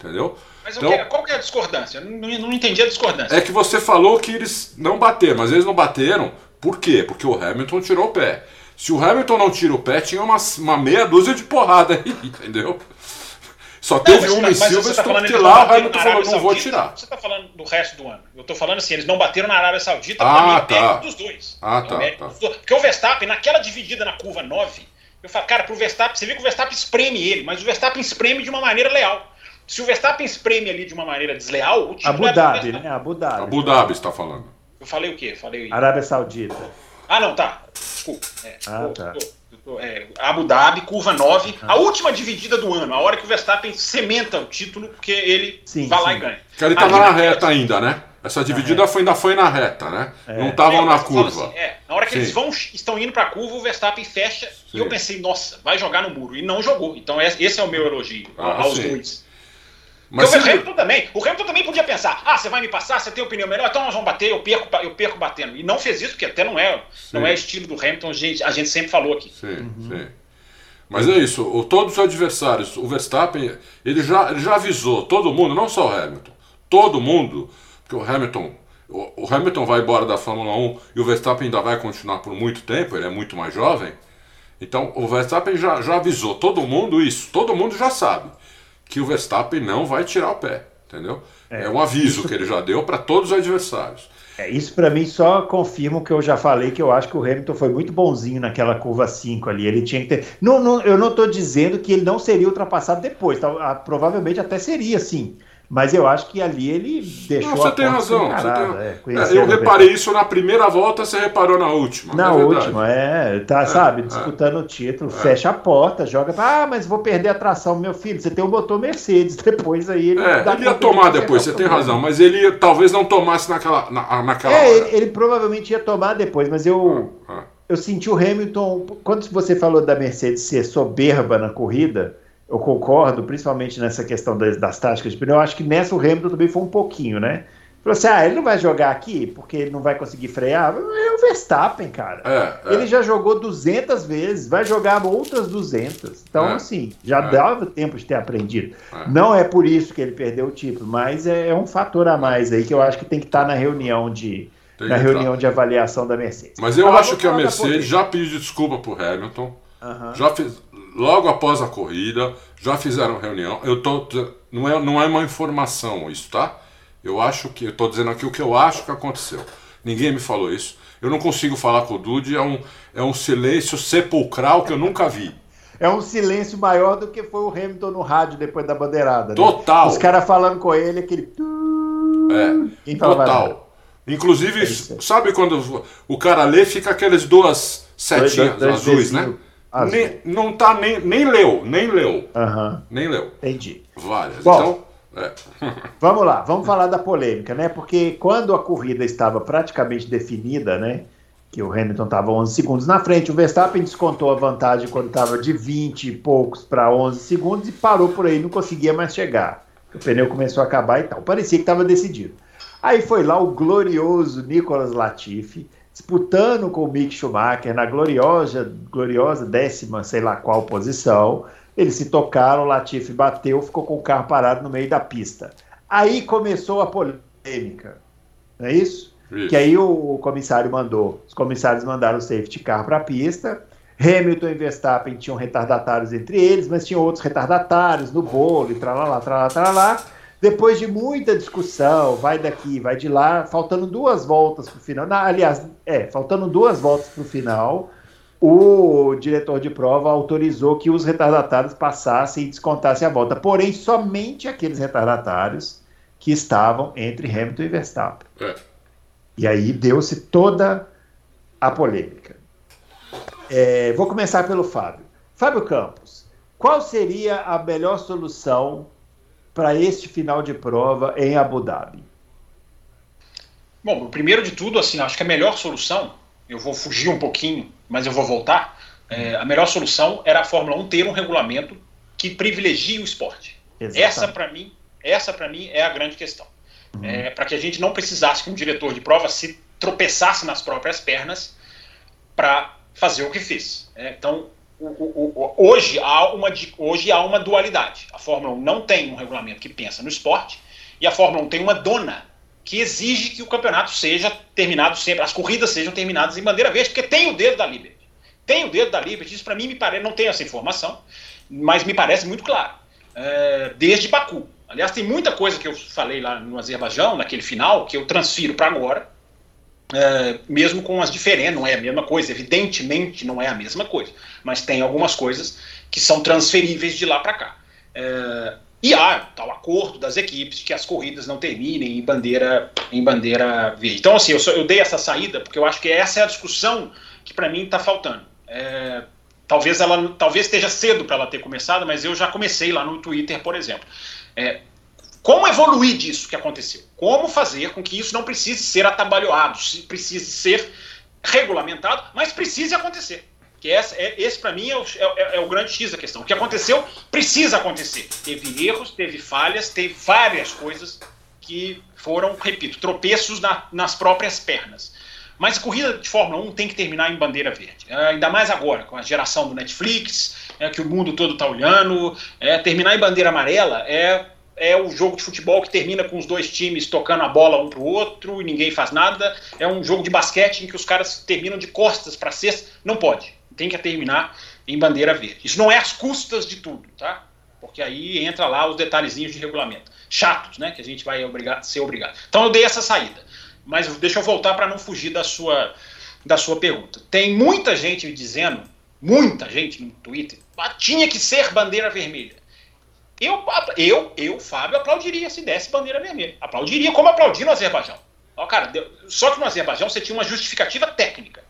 Entendeu? Mas então, que, qual que é a discordância? Não, não entendi a discordância. É que você falou que eles não bateram, mas eles não bateram. Por quê? Porque o Hamilton tirou o pé. Se o Hamilton não tira o pé, tinha uma, uma meia dúzia de porrada aí, entendeu? Só não, teve uma em tá, Silverstone tá que lá o Hamilton falou, não vou tirar. Você está falando do resto do ano. Eu estou falando assim, eles não bateram na Arábia Saudita, ah, mim, tá. dos dois. Ah, tá, tá. Dos dois. Porque o Verstappen, naquela dividida na curva 9, eu falo, cara, pro Verstappen, você viu que o Verstappen espreme ele, mas o Verstappen espreme de uma maneira leal. Se o Verstappen espreme ali de uma maneira desleal, o time Abu Dhabi, né? Abu Dhabi. Abu Dhabi está falando. Eu falei o quê? Falei... Arábia Saudita. Ah, não, tá. Desculpa. É, ah, tô, tá. Tô, tô, é, Abu Dhabi, curva 9. Ah. A última dividida do ano, a hora que o Verstappen sementa o título, porque ele sim, vai sim. lá e ganha. Que ele estava na reta ainda, né? Essa dividida foi, ainda foi na reta, né? É. Não estavam é, na curva. Assim, é, na hora que Sim. eles vão, estão indo para a curva, o Verstappen fecha Sim. e eu pensei, nossa, vai jogar no muro. E não jogou. Então esse é o meu elogio ah, aos dois. Mas o Hamilton também. O Hamilton também podia pensar: ah, você vai me passar, você tem opinião melhor, então nós vamos bater, eu perco, eu perco batendo. E não fez isso, porque até não é, não é estilo do Hamilton, a gente, a gente sempre falou aqui. Sim, uhum. sim. Mas é isso, o, todos os adversários, o Verstappen, ele já, ele já avisou todo mundo, não só o Hamilton, todo mundo, porque o Hamilton, o, o Hamilton vai embora da Fórmula 1 e o Verstappen ainda vai continuar por muito tempo, ele é muito mais jovem. Então o Verstappen já, já avisou todo mundo isso, todo mundo já sabe que o Verstappen não vai tirar o pé, entendeu? É, é um aviso que ele já deu para todos os adversários. É, isso para mim só confirma o que eu já falei, que eu acho que o Hamilton foi muito bonzinho naquela curva 5 ali. Ele tinha que ter. Não, não, eu não estou dizendo que ele não seria ultrapassado depois, tá? Ah, provavelmente até seria, sim. Mas eu acho que ali ele deixou. Não, você tem razão. Você tem... É, é, eu reparei isso na primeira volta, você reparou na última. Na é última, é. Tá, é, sabe, disputando o título, é. fecha a porta, joga. Ah, mas vou perder a tração, meu filho. Você tem um motor Mercedes, depois aí ele. É, ele ia tomar depois, você tem razão, mas ele talvez não tomasse naquela, na, naquela é, hora. Ele, ele, provavelmente ia tomar depois, mas eu. Ah, ah. Eu senti o Hamilton. Quando você falou da Mercedes ser soberba na corrida eu concordo, principalmente nessa questão das, das táticas de pneu. Eu acho que nessa o Hamilton também foi um pouquinho, né? Falou assim: ah, ele não vai jogar aqui porque ele não vai conseguir frear. É o Verstappen, cara. É, é. Ele já jogou 200 vezes, vai jogar outras 200. Então, é, assim, já é. dava tempo de ter aprendido. É. Não é por isso que ele perdeu o título, mas é, um fator a mais aí que eu acho que tem que estar na reunião de. na reunião de avaliação da Mercedes. Mas eu acho que a Mercedes já pediu desculpa pro Hamilton. Uhum. Já fez, logo após a corrida, já fizeram reunião. Eu tô, não, é, não é uma informação isso, tá? Eu acho que. Eu tô dizendo aqui o que eu acho que aconteceu. Ninguém me falou isso. Eu não consigo falar com o Dude, é um, é um silêncio sepulcral que eu nunca vi. É um silêncio maior do que foi o Hamilton no rádio depois da bandeirada. Né? Total. Os caras falando com ele, aquele. É, total. Inclusive, é sabe quando o cara lê, fica aqueles duas setinhas dois, dois, azuis, né? Azul. Nem, não tá nem, nem leu, nem leu. Uhum. Nem leu. Entendi. Várias. Bom, então. É. vamos lá, vamos falar da polêmica, né? Porque quando a corrida estava praticamente definida, né? Que o Hamilton estava 11 segundos na frente, o Verstappen descontou a vantagem quando estava de 20 e poucos para 11 segundos e parou por aí, não conseguia mais chegar. O pneu começou a acabar e tal. Parecia que estava decidido. Aí foi lá o glorioso Nicolas Latifi, disputando com o Mick Schumacher na gloriosa, gloriosa décima, sei lá qual posição. Eles se tocaram, o Latifi bateu, ficou com o carro parado no meio da pista. Aí começou a polêmica, não é isso? isso. Que aí o, o, comissário mandou, os comissários mandaram o safety car para a pista. Hamilton e Verstappen tinham retardatários entre eles, mas tinham outros retardatários no bolo e tralá, tralá, tralá. Depois de muita discussão, vai daqui, vai de lá, faltando duas voltas para o final. aliás, é, faltando duas voltas para o final, o diretor de prova autorizou que os retardatários passassem e descontassem a volta. Porém, somente aqueles retardatários que estavam entre Hamilton e Verstappen. É. E aí deu-se toda a polêmica. É, vou começar pelo Fábio. Fábio Campos, qual seria a melhor solução para este final de prova em Abu Dhabi? Bom, primeiro de tudo, assim, acho que a melhor solução, eu vou fugir um pouquinho, mas eu vou voltar. É, a melhor solução era a Fórmula 1 ter um regulamento que privilegie o esporte. Exatamente. Essa para mim, essa para mim é a grande questão. Uhum. É, para que a gente não precisasse que um diretor de prova se tropeçasse nas próprias pernas para fazer o que fez. É, então, hoje, há uma, hoje há uma dualidade. A Fórmula 1 não tem um regulamento que pensa no esporte, e a Fórmula 1 tem uma dona que exige que o campeonato seja terminado sempre, as corridas sejam terminadas em bandeira verde, porque tem o dedo da Liberty. Tem o dedo da Liberty, isso para mim me parece, não tenho essa informação, mas me parece muito claro. É, desde Baku. Aliás, tem muita coisa que eu falei lá no Azerbaijão, naquele final, que eu transfiro para agora, é, mesmo com as diferenças, não é a mesma coisa, evidentemente não é a mesma coisa, mas tem algumas coisas que são transferíveis de lá para cá. É, e há tal acordo das equipes que as corridas não terminem em bandeira, em bandeira verde. Então, assim, eu, só, eu dei essa saída porque eu acho que essa é a discussão que para mim está faltando. É, talvez ela talvez esteja cedo para ela ter começado, mas eu já comecei lá no Twitter, por exemplo. É, como evoluir disso que aconteceu? Como fazer com que isso não precise ser atabalhoado, precise ser regulamentado, mas precise acontecer. Que esse, é, esse para mim, é o, é, é o, grande X da questão. O que aconteceu precisa acontecer. Teve erros, teve falhas, teve várias coisas que foram, repito, tropeços na, nas próprias pernas. Mas a corrida de Fórmula 1 tem que terminar em bandeira verde. É, ainda mais agora, com a geração do Netflix, é, que o mundo todo está olhando. É, terminar em bandeira amarela é é o jogo de futebol que termina com os dois times tocando a bola um pro outro e ninguém faz nada. É um jogo de basquete em que os caras terminam de costas para cesta. Não pode. Tem que terminar em bandeira verde. Isso não é as custas de tudo, tá? Porque aí entra lá os detalhezinhos de regulamento. Chatos, né? Que a gente vai ser obrigado. Então eu dei essa saída. Mas deixa eu voltar para não fugir da sua, da sua pergunta. Tem muita gente me dizendo, muita gente no Twitter, tinha que ser bandeira vermelha. Eu, eu, eu, Fábio, aplaudiria se desse bandeira vermelha. Aplaudiria, como aplaudi no Azerbaijão. Ó, cara, só que no Azerbaijão você tinha uma justificativa técnica,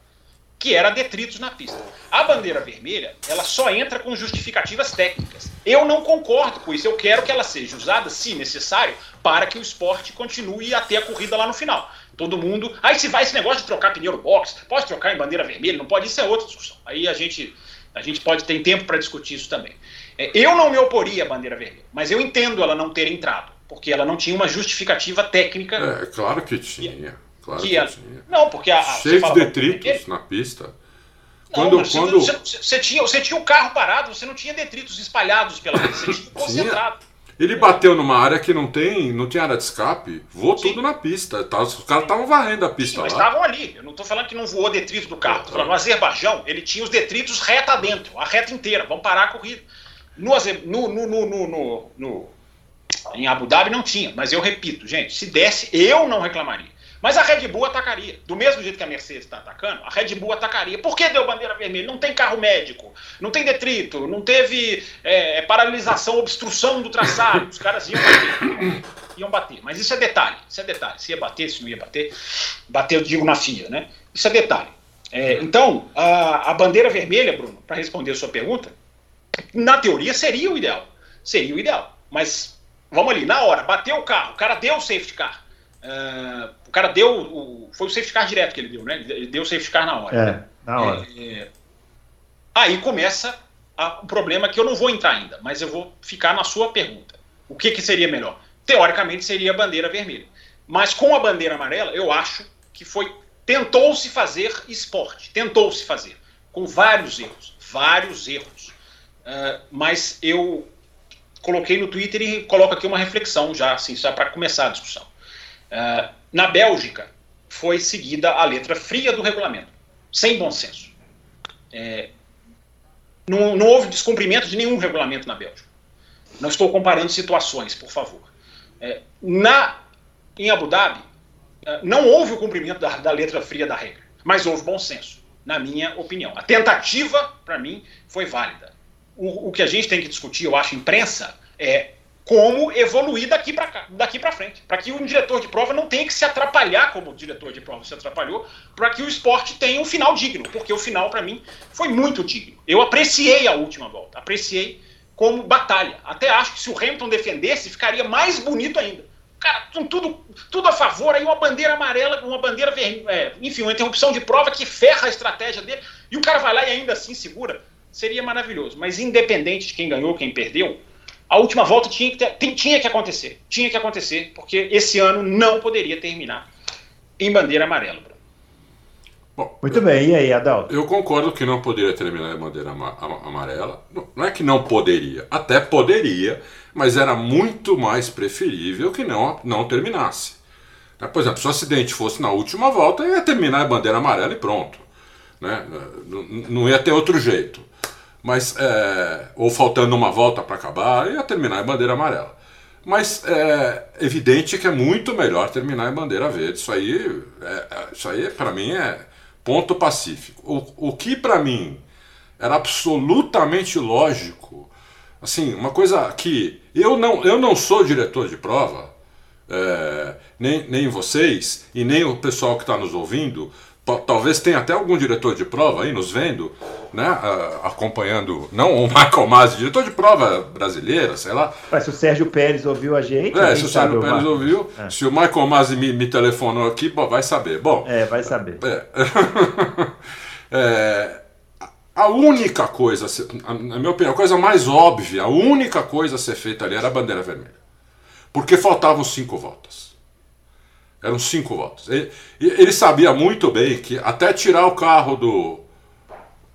que era detritos na pista. A bandeira vermelha, ela só entra com justificativas técnicas. Eu não concordo com isso. Eu quero que ela seja usada, se necessário, para que o esporte continue a ter a corrida lá no final. Todo mundo. Aí se vai esse negócio de trocar pneu box, pode trocar em bandeira vermelha, não pode, isso é outra discussão. Aí a gente, a gente pode ter tempo para discutir isso também. É, eu não me oporia à bandeira vermelha, mas eu entendo ela não ter entrado, porque ela não tinha uma justificativa técnica. É, claro que tinha. Claro que, que tinha. Não, porque a. Cheio de detritos na pista. Quando, não, quando... Você, você, tinha, você tinha o carro parado, você não tinha detritos espalhados pela pista, você tinha concentrado. Ele bateu numa área que não tem, não tinha área de escape, voou Sim. tudo na pista. Tá, os caras estavam varrendo a pista Sim, mas estavam ali. Eu não estou falando que não voou detrito do carro. Tô falando, no Azerbaijão, ele tinha os detritos reta dentro, a reta inteira. Vamos parar a corrida. No, no, no, no, no, Em Abu Dhabi não tinha, mas eu repito, gente, se desse, eu não reclamaria. Mas a Red Bull atacaria. Do mesmo jeito que a Mercedes está atacando, a Red Bull atacaria. Por que deu bandeira vermelha? Não tem carro médico, não tem detrito, não teve é, é paralisação, obstrução do traçado. Os caras iam bater. Iam bater. Mas isso é detalhe. Isso é detalhe. Se ia bater, se não ia bater. Bater, eu digo na FIA, né? Isso é detalhe. É, então, a, a bandeira vermelha, Bruno, para responder a sua pergunta, na teoria seria o ideal. Seria o ideal. Mas, vamos ali, na hora, bateu o carro, o cara deu o safety car Uh, o cara deu. O, foi o safety car direto que ele deu, né? Ele deu o safety car na hora. É, né? na hora. É, é, aí começa o problema que eu não vou entrar ainda, mas eu vou ficar na sua pergunta. O que, que seria melhor? Teoricamente seria a bandeira vermelha. Mas com a bandeira amarela, eu acho que foi. Tentou-se fazer esporte. Tentou-se fazer. Com vários erros. Vários erros. Uh, mas eu coloquei no Twitter e coloco aqui uma reflexão já, assim, só para começar a discussão. Uh, na Bélgica, foi seguida a letra fria do regulamento, sem bom senso. É, não, não, houve descumprimento de nenhum regulamento na Bélgica. Não estou comparando situações, por favor. É, na, em Abu Dhabi, uh, não houve o cumprimento da, da letra fria da regra, mas houve bom senso, na minha opinião. A tentativa, para mim, foi válida. O, o que a gente tem que discutir, eu acho, imprensa, é como evoluir daqui para daqui para frente, para que um diretor de prova não tenha que se atrapalhar como o diretor de prova se atrapalhou, para que o esporte tenha um final digno, porque o final para mim foi muito digno. Eu apreciei a última volta, apreciei como batalha. Até acho que se o Hamilton defendesse, ficaria mais bonito ainda. Cara, tudo, tudo a favor, aí uma bandeira amarela, uma bandeira vermelha, é, enfim, uma interrupção de prova que ferra a estratégia dele, e o cara vai lá e ainda assim segura. Seria maravilhoso. Mas independente de quem ganhou, quem perdeu, a última volta tinha que, ter, tinha que acontecer. Tinha que acontecer, porque esse ano não poderia terminar em bandeira amarela. Bom, Muito bem, e aí, Adalto? Eu concordo que não poderia terminar em bandeira amarela. Não é que não poderia, até poderia, mas era muito mais preferível que não, não terminasse. Né, por exemplo, se o acidente fosse na última volta, ia terminar em bandeira amarela e pronto. Né? Não ia ter outro jeito mas é, ou faltando uma volta para acabar, ia terminar em bandeira amarela. Mas é evidente que é muito melhor terminar em bandeira verde. Isso aí, é, é isso aí para mim é ponto pacífico. O, o que para mim era absolutamente lógico, assim, uma coisa que eu não, eu não sou diretor de prova, é, nem, nem vocês e nem o pessoal que está nos ouvindo, talvez tenha até algum diretor de prova aí nos vendo, né, acompanhando, não o Michael Masi, diretor de prova brasileira, sei lá. Mas se o Sérgio Pérez ouviu a gente. É, se o Sérgio Pérez ouviu, é. se o Michael Masi me, me, telefonou aqui, bom, vai saber. Bom, é, vai saber. É, é, a única coisa, na minha opinião, a coisa mais óbvia, a única coisa a ser feita ali era a bandeira vermelha. Porque faltavam cinco voltas. Eram cinco votos. Ele, ele, sabia muito bem que até tirar o carro do.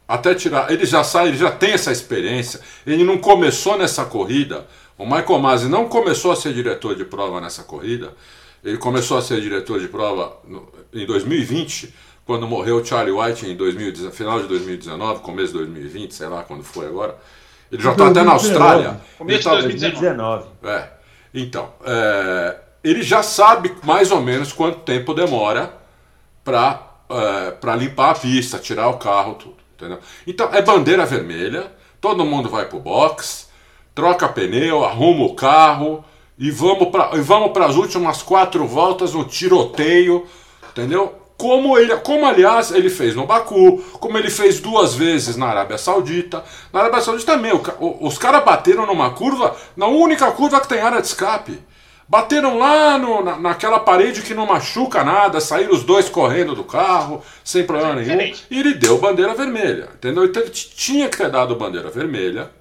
Até tirar. Ele já sai, ele já tem essa experiência. Ele não começou nessa corrida. O Michael Masi não começou a ser diretor de prova nessa corrida. Ele começou a ser diretor de prova no, em 2020, quando morreu o Charlie White em 2019, final de 2019, começo de 2020, sei lá quando foi agora. Ele já está até na Austrália. Começo de 2019. É. Então, é, ele já sabe mais ou menos quanto tempo demora para é, limpar a pista, tirar o carro, tudo. Entendeu? Então é bandeira vermelha, todo mundo vai pro box, troca pneu, arruma o carro e vamos para vamos para as últimas quatro voltas no tiroteio, entendeu? Como ele, como aliás ele fez no Baku, como ele fez duas vezes na Arábia Saudita. Na Arábia Saudita também, o, os caras bateram numa curva, na única curva que tem área de escape. Bateram lá no, na, naquela parede que não machuca nada, saíram os dois correndo do carro, sem problema nenhum, e ele deu bandeira vermelha, entendeu? Então ele tinha que ter dado bandeira vermelha,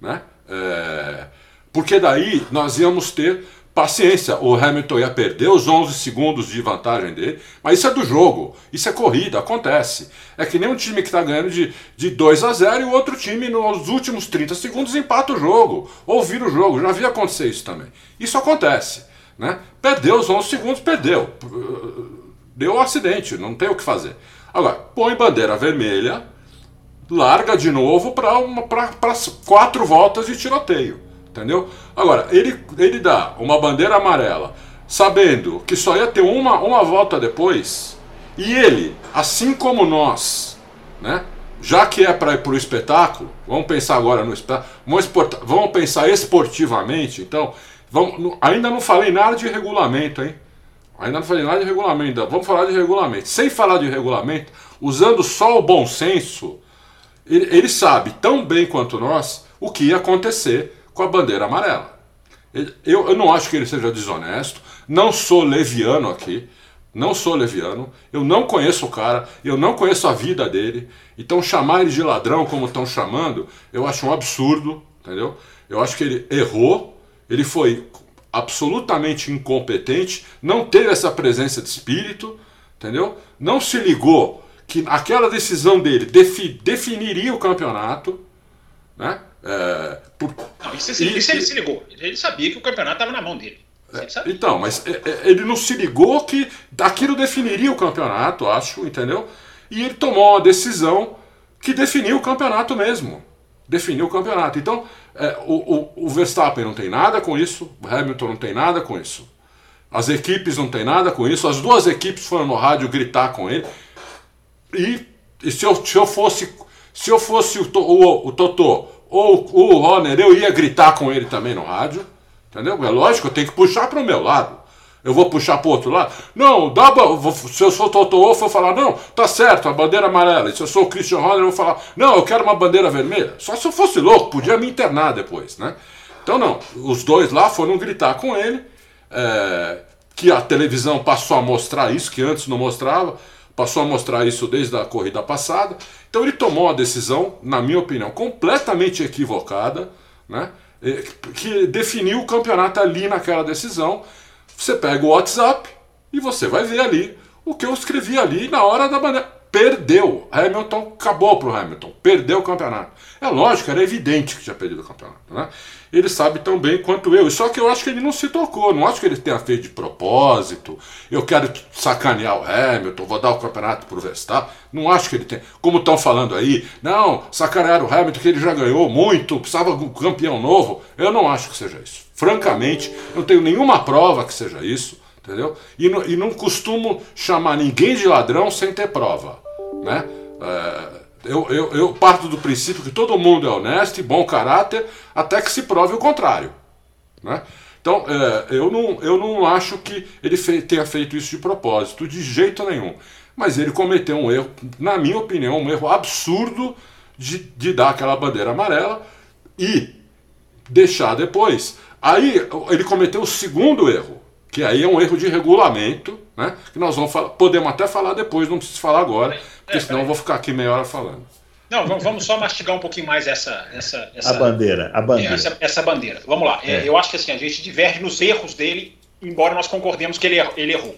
né? É, porque daí nós íamos ter paciência. O Hamilton ia perder os 11 segundos de vantagem dele, mas isso é do jogo, isso é corrida, acontece. É que nem um time que está ganhando de, de 2 a 0 e o outro time nos últimos 30 segundos empata o jogo, ou vira o jogo. Já havia acontecer isso também. Isso acontece. Né? Perdeu os 11 segundos, perdeu. Deu um acidente, não tem o que fazer. Agora, põe bandeira vermelha, larga de novo para quatro voltas de tiroteio. Entendeu? Agora, ele, ele dá uma bandeira amarela, sabendo que só ia ter uma, uma volta depois, e ele, assim como nós, né? Já que é para ir para o espetáculo, vamos pensar agora no espetáculo, vamos, vamos pensar esportivamente, então, vamos, ainda não falei nada de regulamento, hein? Ainda não falei nada de regulamento, vamos falar de regulamento. Sem falar de regulamento, usando só o bom senso, ele, ele sabe tão bem quanto nós o que ia acontecer com a bandeira amarela. Eu, eu não acho que ele seja desonesto, não sou leviano aqui, não sou leviano, eu não conheço o cara, eu não conheço a vida dele, então chamar ele de ladrão como estão chamando, eu acho um absurdo, entendeu? Eu acho que ele errou, ele foi absolutamente incompetente, não teve essa presença de espírito, entendeu? Não se ligou que aquela decisão dele defi definiria o campeonato, né? É, por... Não, isso, isso, e, isso ele se ligou. Ele sabia que o campeonato estava na mão dele. É, então, mas é, é, ele não se ligou que aquilo definiria o campeonato, acho, entendeu? E ele tomou uma decisão que definiu o campeonato mesmo. Definiu o campeonato. Então, é, o, o, o, Verstappen não tem nada com isso, o Hamilton não tem nada com isso. As equipes não tem nada com isso, as duas equipes foram no rádio gritar com ele. E, e se, eu, se eu fosse se eu fosse o, o, o Totô ou o Horner, eu ia gritar com ele também no rádio. Entendeu? É lógico, eu tenho que puxar para o meu lado. Eu vou puxar para o outro lado? Não, dá, se eu sou Toto Wolff, eu vou falar, não, tá certo, a bandeira amarela. E se eu sou o Christian Horner, eu vou falar, não, eu quero uma bandeira vermelha. Só se eu fosse louco, podia me internar depois, né? Então não, os dois lá foram gritar com ele, é, que a televisão passou a mostrar isso, que antes não mostrava, passou a mostrar isso desde a corrida passada. Então ele tomou uma decisão, na minha opinião, completamente equivocada, né? que definiu o campeonato ali naquela decisão. Você pega o WhatsApp e você vai ver ali o que eu escrevi ali na hora da bandeira. Perdeu. Hamilton acabou para o Hamilton. Perdeu o campeonato. É lógico, era evidente que tinha perdido o campeonato. Né? Ele sabe tão bem quanto eu. Só que eu acho que ele não se tocou. Não acho que ele tenha feito de propósito. Eu quero sacanear o Hamilton, vou dar o campeonato para o Verstappen. Não acho que ele tenha. Como estão falando aí, não, sacanear o Hamilton que ele já ganhou muito, precisava de um campeão novo. Eu não acho que seja isso. Francamente, não tenho nenhuma prova que seja isso. Entendeu? E não, e não costumo chamar ninguém de ladrão sem ter prova. Né? É, eu, eu, eu parto do princípio que todo mundo é honesto e bom caráter até que se prove o contrário. Né? Então, é, eu, não, eu não acho que ele tenha feito isso de propósito, de jeito nenhum. Mas ele cometeu um erro, na minha opinião, um erro absurdo de, de dar aquela bandeira amarela e deixar depois. Aí ele cometeu o segundo erro, que aí é um erro de regulamento, né? Que nós vamos falar, podemos até falar depois, não preciso falar agora porque é, senão eu vou ficar aqui meia hora falando. Não, vamos só mastigar um pouquinho mais essa. essa, essa a bandeira, a bandeira. Essa, essa bandeira. Vamos lá. É. Eu acho que assim, a gente diverge nos erros dele, embora nós concordemos que ele, ele errou.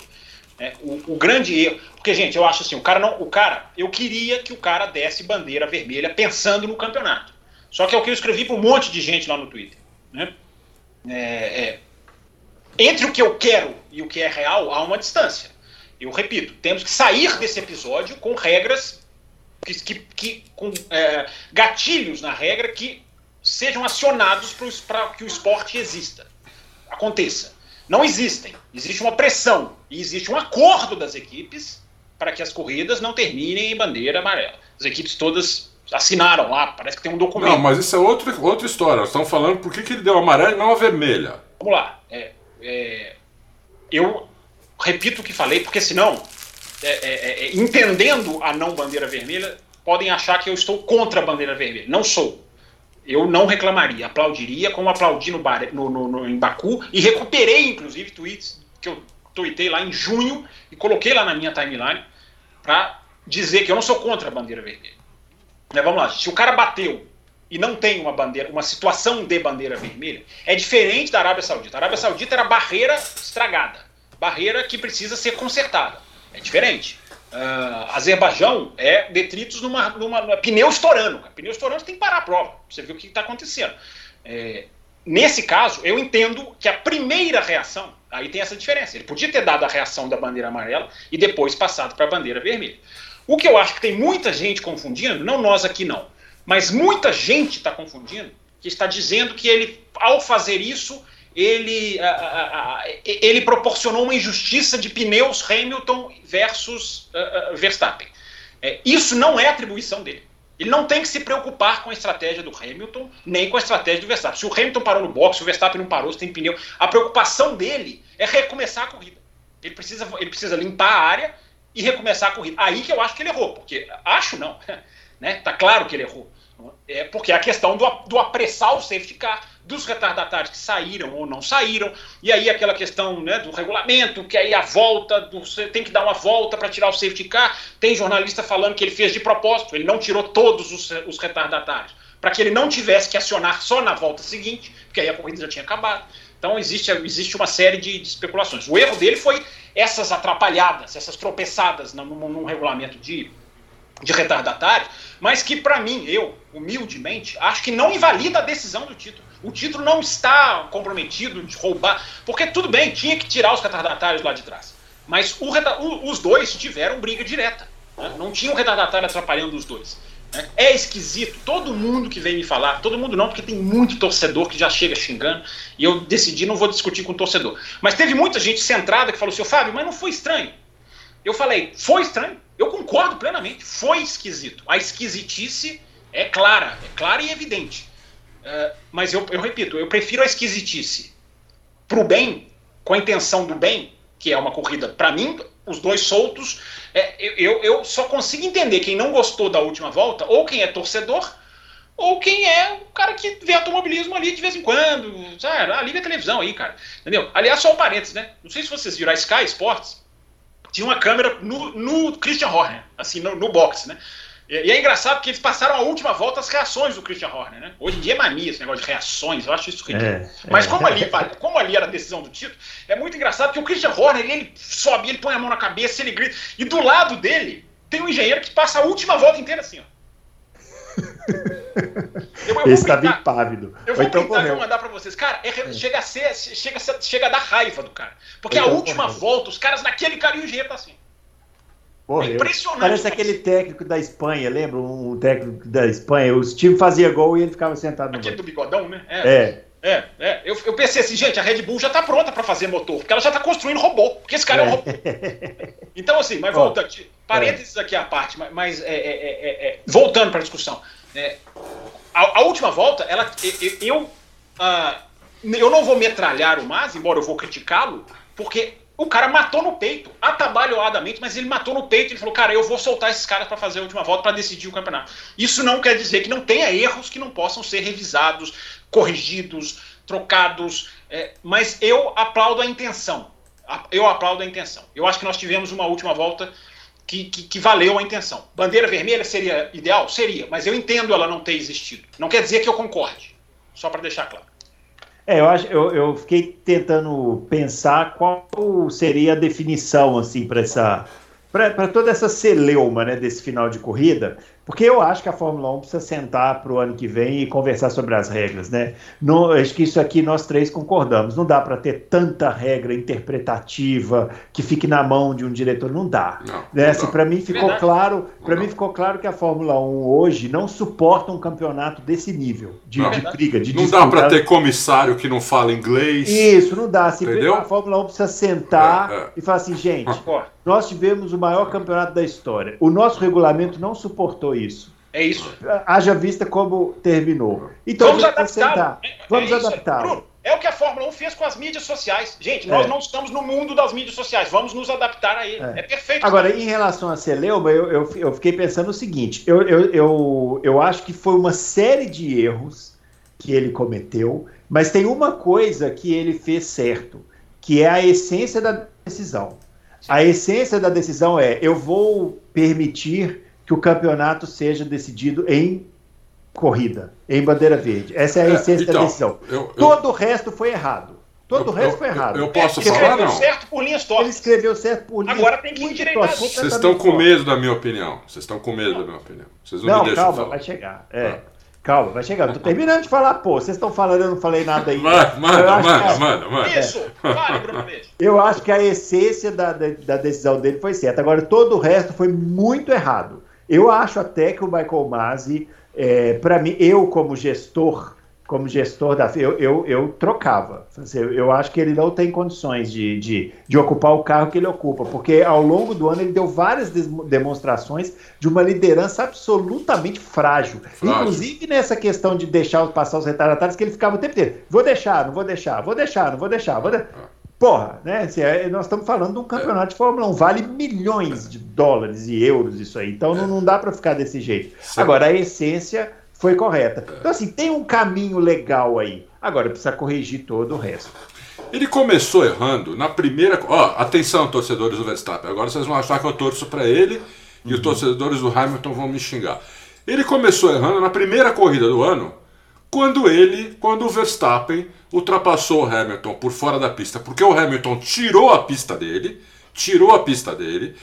É, o, o, grande erro. Porque, gente, eu acho assim, o cara não. O cara, eu queria que o cara desse bandeira vermelha pensando no campeonato. Só que é o que eu escrevi para um monte de gente lá no Twitter. Né? É, é, entre o que eu quero e o que é real, há uma distância eu repito, temos que sair desse episódio com regras, que, que, que com é, gatilhos na regra que sejam acionados para que o esporte exista, aconteça. Não existem. Existe uma pressão e existe um acordo das equipes para que as corridas não terminem em bandeira amarela. As equipes todas assinaram lá, parece que tem um documento. Não, mas isso é outra, outra história. Estão falando por que, que ele deu amarelo e não a vermelha. Vamos lá. É, é, eu repito o que falei, porque senão, é, é, é, entendendo a não bandeira vermelha, podem achar que eu estou contra a bandeira vermelha. Não sou. Eu não reclamaria, aplaudiria como aplaudi no, bar, no, no, no, em Baku e recuperei, inclusive, tweets que eu tuitei lá em junho e coloquei lá na minha timeline para dizer que eu não sou contra a bandeira vermelha. Mas vamos lá, se o cara bateu e não tem uma bandeira, uma situação de bandeira vermelha, é diferente da Arábia Saudita. A Arábia Saudita era barreira estragada barreira que precisa ser consertada. É diferente. Uh, Azerbaijão é detritos numa, numa, numa, pneu estourando. Pneu estourando, você tem que parar a prova. Você vê o que está acontecendo. É, nesse caso, eu entendo que a primeira reação, aí tem essa diferença. Ele podia ter dado a reação da bandeira amarela e depois passado para a bandeira vermelha. O que eu acho que tem muita gente confundindo, não nós aqui não, mas muita gente está confundindo, que está dizendo que ele, ao fazer isso, ele, a, a, a, ele proporcionou uma injustiça de pneus Hamilton versus Verstappen. É, isso não é atribuição dele. Ele não tem que se preocupar com a estratégia do Hamilton, nem com a estratégia do Verstappen. Se o Hamilton parou no box, se o Verstappen não parou, se tem pneu, a preocupação dele é recomeçar a corrida. Ele precisa, ele precisa limpar a área e recomeçar a corrida. Aí que eu acho que ele errou, porque acho não, né? Tá claro que ele errou. É porque é a questão do, do apressar o safety car, dos retardatários que saíram ou não saíram, e aí aquela questão né, do regulamento, que aí a volta, do, você tem que dar uma volta para tirar o safety car. Tem jornalista falando que ele fez de propósito, ele não tirou todos os, os retardatários, para que ele não tivesse que acionar só na volta seguinte, porque aí a corrida já tinha acabado. Então existe, existe uma série de, de especulações. O erro dele foi essas atrapalhadas, essas tropeçadas num, num regulamento de, de retardatário, mas que para mim, eu, humildemente, acho que não invalida a decisão do título. O título não está comprometido de roubar, porque tudo bem, tinha que tirar os retardatários lá de trás. Mas o, o, os dois tiveram briga direta. Né? Não tinha um retardatário atrapalhando os dois. Né? É esquisito. Todo mundo que vem me falar, todo mundo não, porque tem muito torcedor que já chega xingando, e eu decidi não vou discutir com o torcedor. Mas teve muita gente centrada que falou assim, Fábio, mas não foi estranho. Eu falei, foi estranho. Eu concordo plenamente. Foi esquisito. A esquisitice é clara, é clara e evidente. Uh, mas eu, eu repito, eu prefiro a esquisitice pro bem, com a intenção do bem, que é uma corrida, para mim, os dois soltos. É, eu, eu só consigo entender quem não gostou da última volta, ou quem é torcedor, ou quem é o cara que vê automobilismo ali de vez em quando. Sabe? Ah, liga a televisão aí, cara. Entendeu? Aliás, só um parênteses, né? Não sei se vocês viram a Sky Sports, tinha uma câmera no, no Christian Horner, assim, no, no box, né? E é engraçado porque eles passaram a última volta as reações do Christian Horner, né? Hoje em dia é mania esse negócio de reações, eu acho isso ridículo. É, Mas é. Como, ali, como ali era a decisão do título, é muito engraçado porque o Christian Horner, ele sobe, ele põe a mão na cabeça, ele grita, e do lado dele tem um engenheiro que passa a última volta inteira assim, ó. Eu, eu Esse tá bem pávido. Eu vou então printar e vou mandar pra vocês. Cara, é, é, chega, a ser, chega, a ser, chega a dar raiva do cara. Porque então, a última correu. volta, os caras naquele cara e o engenheiro tá assim. Morreu. É impressionante. Parece aquele técnico da Espanha, lembra? Um técnico da Espanha. Os times faziam gol e ele ficava sentado no Aquele do bigodão, né? É. é. É, é. Eu, eu pensei assim, gente, a Red Bull já tá pronta para fazer motor, porque ela já tá construindo robô, porque esse cara é, é um robô. Então, assim, mas voltando, parênteses aqui à parte, mas, é, é, é voltando para a discussão. A, a, última volta, ela, eu, eu, uh, eu não vou metralhar o Mas, embora eu vou criticá-lo, porque o cara matou no peito, atabalhoadamente, mas ele matou no peito. Ele falou, cara, eu vou soltar esses caras para fazer a última volta para decidir o campeonato. Isso não quer dizer que não tenha erros que não possam ser revisados, corrigidos, trocados. É, mas eu aplaudo a intenção. Eu aplaudo a intenção. Eu acho que nós tivemos uma última volta que, que, que, valeu a intenção. Bandeira vermelha seria ideal? Seria, mas eu entendo ela não ter existido. Não quer dizer que eu concorde. Só para deixar claro. É, eu, acho, eu, eu fiquei tentando pensar qual seria a definição assim para essa para toda essa celeuma né, desse final de corrida, porque eu acho que a Fórmula 1 precisa sentar para o ano que vem e conversar sobre as regras, né? Não, acho que isso aqui nós três concordamos. Não dá para ter tanta regra interpretativa que fique na mão de um diretor, não dá. Não, né? assim, para mim ficou Verdade. claro, para mim ficou claro que a Fórmula 1 hoje não suporta um campeonato desse nível de, de briga, de Não disputa. dá para ter comissário que não fala inglês. Isso, não dá. Assim, a Fórmula 1 precisa sentar é, é. e falar assim, gente, nós tivemos o maior campeonato da história. O nosso regulamento não suportou isso. É isso. Haja vista como terminou. Então, vamos adaptar. É, vamos é adaptar. Bruno, é o que a Fórmula 1 fez com as mídias sociais. Gente, nós é. não estamos no mundo das mídias sociais. Vamos nos adaptar a ele. É, é perfeito. Agora, em relação a Celeuma, eu, eu, eu, fiquei pensando o seguinte: eu, eu, eu, eu acho que foi uma série de erros que ele cometeu, mas tem uma coisa que ele fez certo, que é a essência da decisão. A essência da decisão é: eu vou permitir que o campeonato seja decidido em corrida, em bandeira verde. Essa é a é, essência então, da decisão. Eu, eu, Todo o resto foi errado. Todo eu, o resto foi errado. Eu, posso é, falar, não? certo por linhas tortas. Ele escreveu certo por linhas Agora tem que endireitar. Vocês estão com medo da minha opinião. Vocês estão com medo da minha opinião. Vocês não, não me calma, falar. vai chegar. É. Ah. Calma, vai chegar. Tô terminando de falar, pô. Vocês estão falando, eu não falei nada aí. Manda, manda, manda, manda, manda. Isso, fale, Bruno Eu acho que a essência da, da, da, decisão dele foi certa. Agora, todo o resto foi muito errado. Eu acho até que o Michael Masi, é, para mim, eu como gestor, como gestor da eu, eu, eu trocava. Eu acho que ele não tem condições de, de, de, ocupar o carro que ele ocupa, porque ao longo do ano ele deu várias demonstrações de uma liderança absolutamente frágil. frágil. Inclusive nessa questão de deixar passar os retardatários, que ele ficava o tempo inteiro: vou deixar, não vou deixar, vou deixar, não vou deixar, vou deixar. Porra, né? Assim, é, nós estamos falando de um campeonato de Fórmula 1, vale milhões de dólares e euros isso aí. Então não, não dá para ficar desse jeito. Agora, a essência foi correta. Então, assim, tem um caminho legal aí. Agora precisa corrigir todo o resto. Ele começou errando na primeira. Ó, atenção, torcedores do Verstappen. Agora vocês vão achar que eu torço para ele uhum. e os uhum. torcedores do Hamilton vão me xingar. Ele começou errando na primeira corrida do ano, quando ele, quando o Verstappen ultrapassou o Hamilton por fora da pista, porque o Hamilton tirou a pista dele, tirou a pista dele.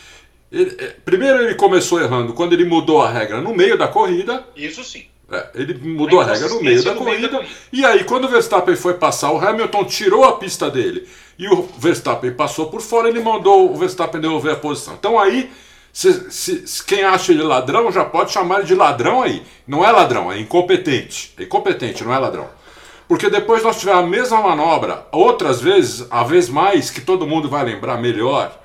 Ele, é, primeiro ele começou errando quando ele mudou a regra no meio da corrida. Isso sim. É, ele mudou a regra no meio, da corrida, E aí, quando o Verstappen foi passar, o Hamilton tirou a pista dele e o Verstappen passou por fora, ele mandou o Verstappen devolver a posição. Então aí, se, se, quem acha ele ladrão já pode chamar ele de ladrão aí. Não é ladrão, é incompetente. É incompetente, não é ladrão. Porque depois nós tivemos a mesma manobra, outras vezes, a vez mais, que todo mundo vai lembrar melhor,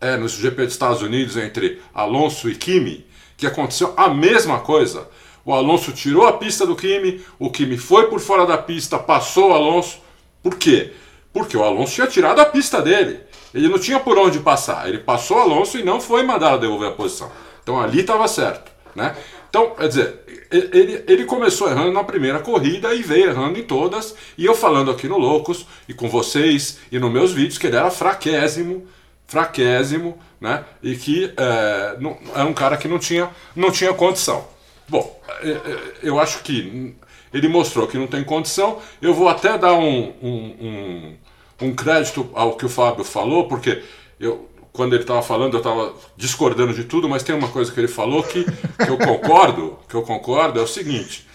é no GP dos Estados Unidos entre Alonso e Kimi, que aconteceu a mesma coisa o Alonso tirou a pista do Kimi, o Kimi foi por fora da pista, passou o Alonso. Por quê? Porque o Alonso tinha tirado a pista dele. Ele não tinha por onde passar. Ele passou o Alonso e não foi mandado devolver a posição. Então ali estava certo. Né? Então, quer dizer, ele, ele começou errando na primeira corrida e veio errando em todas. E eu falando aqui no Loucos e com vocês e nos meus vídeos que ele era fraquésimo, fraquésimo, né? E que é, não, era um cara que não tinha, não tinha condição. Bom, é, é, eu acho que ele mostrou que não tem condição. Eu vou até dar um, um, um, um crédito ao que o Fábio falou, porque eu, quando ele estava falando, eu estava discordando de tudo, mas tem uma coisa que ele falou que, que eu concordo, que eu concordo, é o seguinte.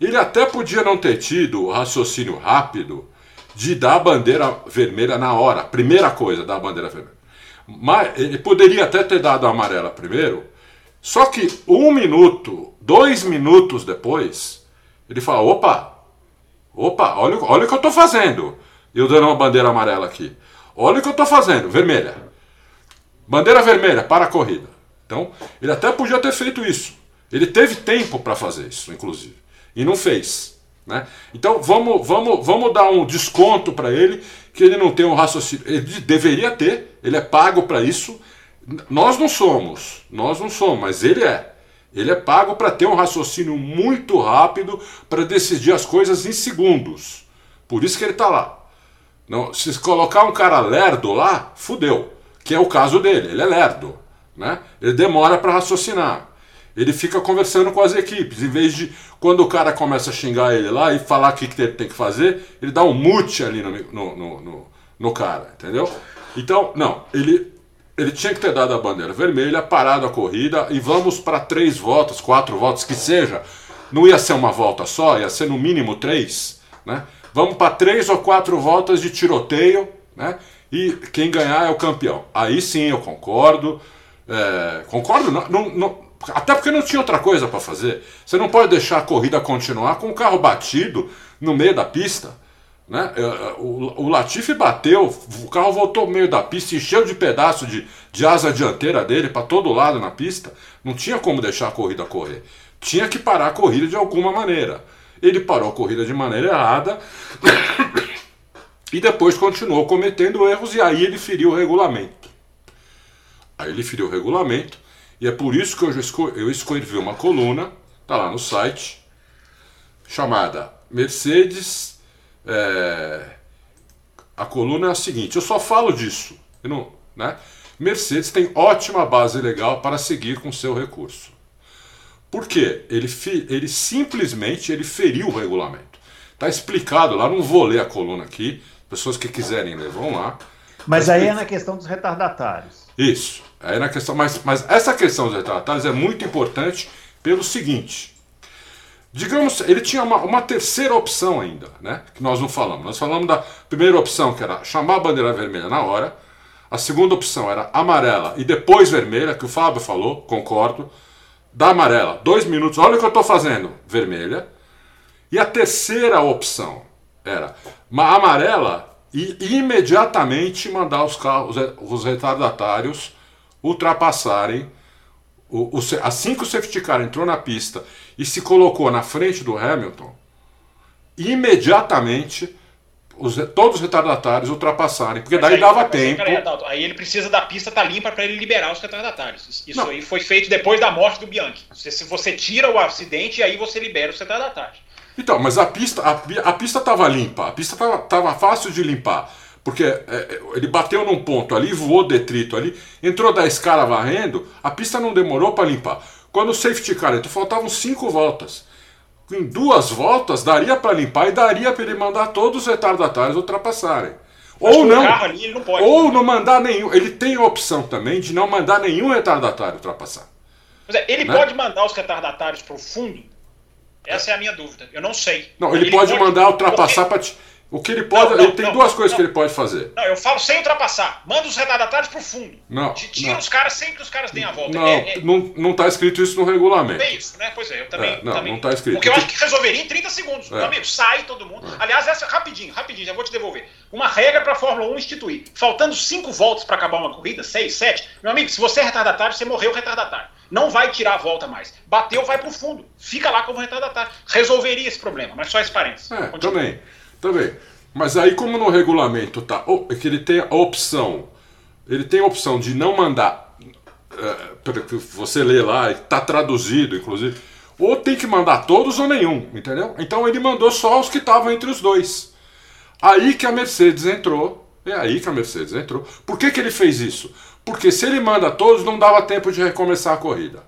Ele até podia não ter tido o raciocínio rápido de dar a bandeira vermelha na hora. Primeira coisa, dar a bandeira vermelha. Mas ele poderia até ter dado a amarela primeiro, só que um minuto, dois minutos depois, ele fala: opa, opa, olha, olha o que eu estou fazendo. Eu dando uma bandeira amarela aqui. Olha o que eu estou fazendo, vermelha. Bandeira vermelha para a corrida. Então, ele até podia ter feito isso. Ele teve tempo para fazer isso, inclusive. E não fez. Né? Então, vamos, vamos, vamos dar um desconto para ele, que ele não tem um raciocínio. Ele deveria ter, ele é pago para isso nós não somos, nós não somos, mas ele é. Ele é pago para ter um raciocínio muito rápido para decidir as coisas em segundos. Por isso que ele está lá. Não, se colocar um cara lerdo lá, fudeu. Que é o caso dele, ele é lerdo. Né? Ele demora para raciocinar. Ele fica conversando com as equipes. Em vez de, quando o cara começa a xingar ele lá e falar o que, que ele tem que fazer, ele dá um mute ali no, no, no, no, cara, entendeu? Então, não, ele ele tinha que ter dado a bandeira vermelha, parado a corrida e vamos para três voltas, quatro voltas, que seja. Não ia ser uma volta só, ia ser no mínimo três. Né? Vamos para três ou quatro voltas de tiroteio, né? E quem ganhar é o campeão. Aí sim eu concordo. É, concordo, não, não, não, até porque não tinha outra coisa para fazer. Você não pode deixar a corrida continuar com o carro batido no meio da pista. Né? É, é, o, o Latifi bateu, o carro voltou no meio da pista, encheu de pedaço de, de asa dianteira dele para todo lado na pista. Não tinha como deixar a corrida correr. Tinha que parar a corrida de alguma maneira. Ele parou a corrida de maneira errada e depois continuou cometendo erros e aí ele feriu o regulamento. Aí ele feriu o regulamento e é por isso que eu, eu escrevi uma coluna, tá lá no site, chamada Mercedes é, a coluna é a seguinte: eu só falo disso. Não, né? Mercedes tem ótima base legal para seguir com seu recurso. Por quê? Ele, ele simplesmente ele feriu o regulamento. Está explicado lá, não vou ler a coluna aqui. Pessoas que quiserem ler, vão lá. Mas tá aí é na questão dos retardatários. Isso. Aí é na questão, mas, mas essa questão dos retardatários é muito importante pelo seguinte: Digamos, ele tinha uma, uma, terceira opção ainda, né? Que nós não falamos. Nós falamos da primeira opção, que era chamar a bandeira vermelha na hora. A segunda opção era amarela e depois vermelha, que o Fábio falou, concordo. Da amarela, dois minutos, olha o que eu estou fazendo, vermelha. E a terceira opção era uma amarela e imediatamente mandar os carros, os retardatários ultrapassarem. O, o, assim que o safety car entrou na pista e se colocou na frente do Hamilton, imediatamente os, todos os retardatários ultrapassarem, porque daí aí, dava tempo. Aí ele precisa da pista estar tá limpa para ele liberar os retardatários. Isso Não. aí foi feito depois da morte do Bianchi. Se, se você tira o acidente, aí você libera os retardatários. Então, mas a pista a, a pista estava limpa, a pista estava fácil de limpar. Porque é, é, ele bateu num ponto ali, voou detrito ali, entrou da escala varrendo, a pista não demorou para limpar. Quando o safety car entrou, faltavam cinco voltas em duas voltas daria para limpar e daria para ele mandar todos os retardatários ultrapassarem. ou não, ali, não pode, ou não mandar nenhum. Ele tem a opção também de não mandar nenhum retardatário ultrapassar. É, ele né? pode mandar os retardatários para o fundo? Essa é a minha dúvida. Eu não sei. Não, ele, ele pode, pode, mandar ultrapassar para o que ele pode. Não, não, ele tem não, duas coisas que ele pode fazer. Não, eu falo sem ultrapassar. Manda os retardatários pro fundo. Não. Tira os caras sem que os caras deem a volta. Não, é, é... não, não tá escrito isso no regulamento. É isso, né? Pois é, eu também. É, não, também... não tá escrito. Porque eu acho que resolveria em 30 segundos. É. Meu amigo, sai todo mundo. É. Aliás, essa rapidinho, rapidinho, já vou te devolver. Uma regra pra Fórmula 1 instituir. Faltando 5 voltas para acabar uma corrida, 6, 7. Meu amigo, se você é retardatário, você morreu retardatário. Não vai tirar a volta mais. Bateu, vai pro fundo. Fica lá como retardatário. Resolveria esse problema, mas só esse parênteses. É, também. Também. Mas aí, como no regulamento tá, é que ele tem a opção, ele tem a opção de não mandar, é, você lê lá, está traduzido, inclusive, ou tem que mandar todos ou nenhum, entendeu? Então ele mandou só os que estavam entre os dois. Aí que a Mercedes entrou, é aí que a Mercedes entrou. Por que, que ele fez isso? Porque se ele manda todos, não dava tempo de recomeçar a corrida.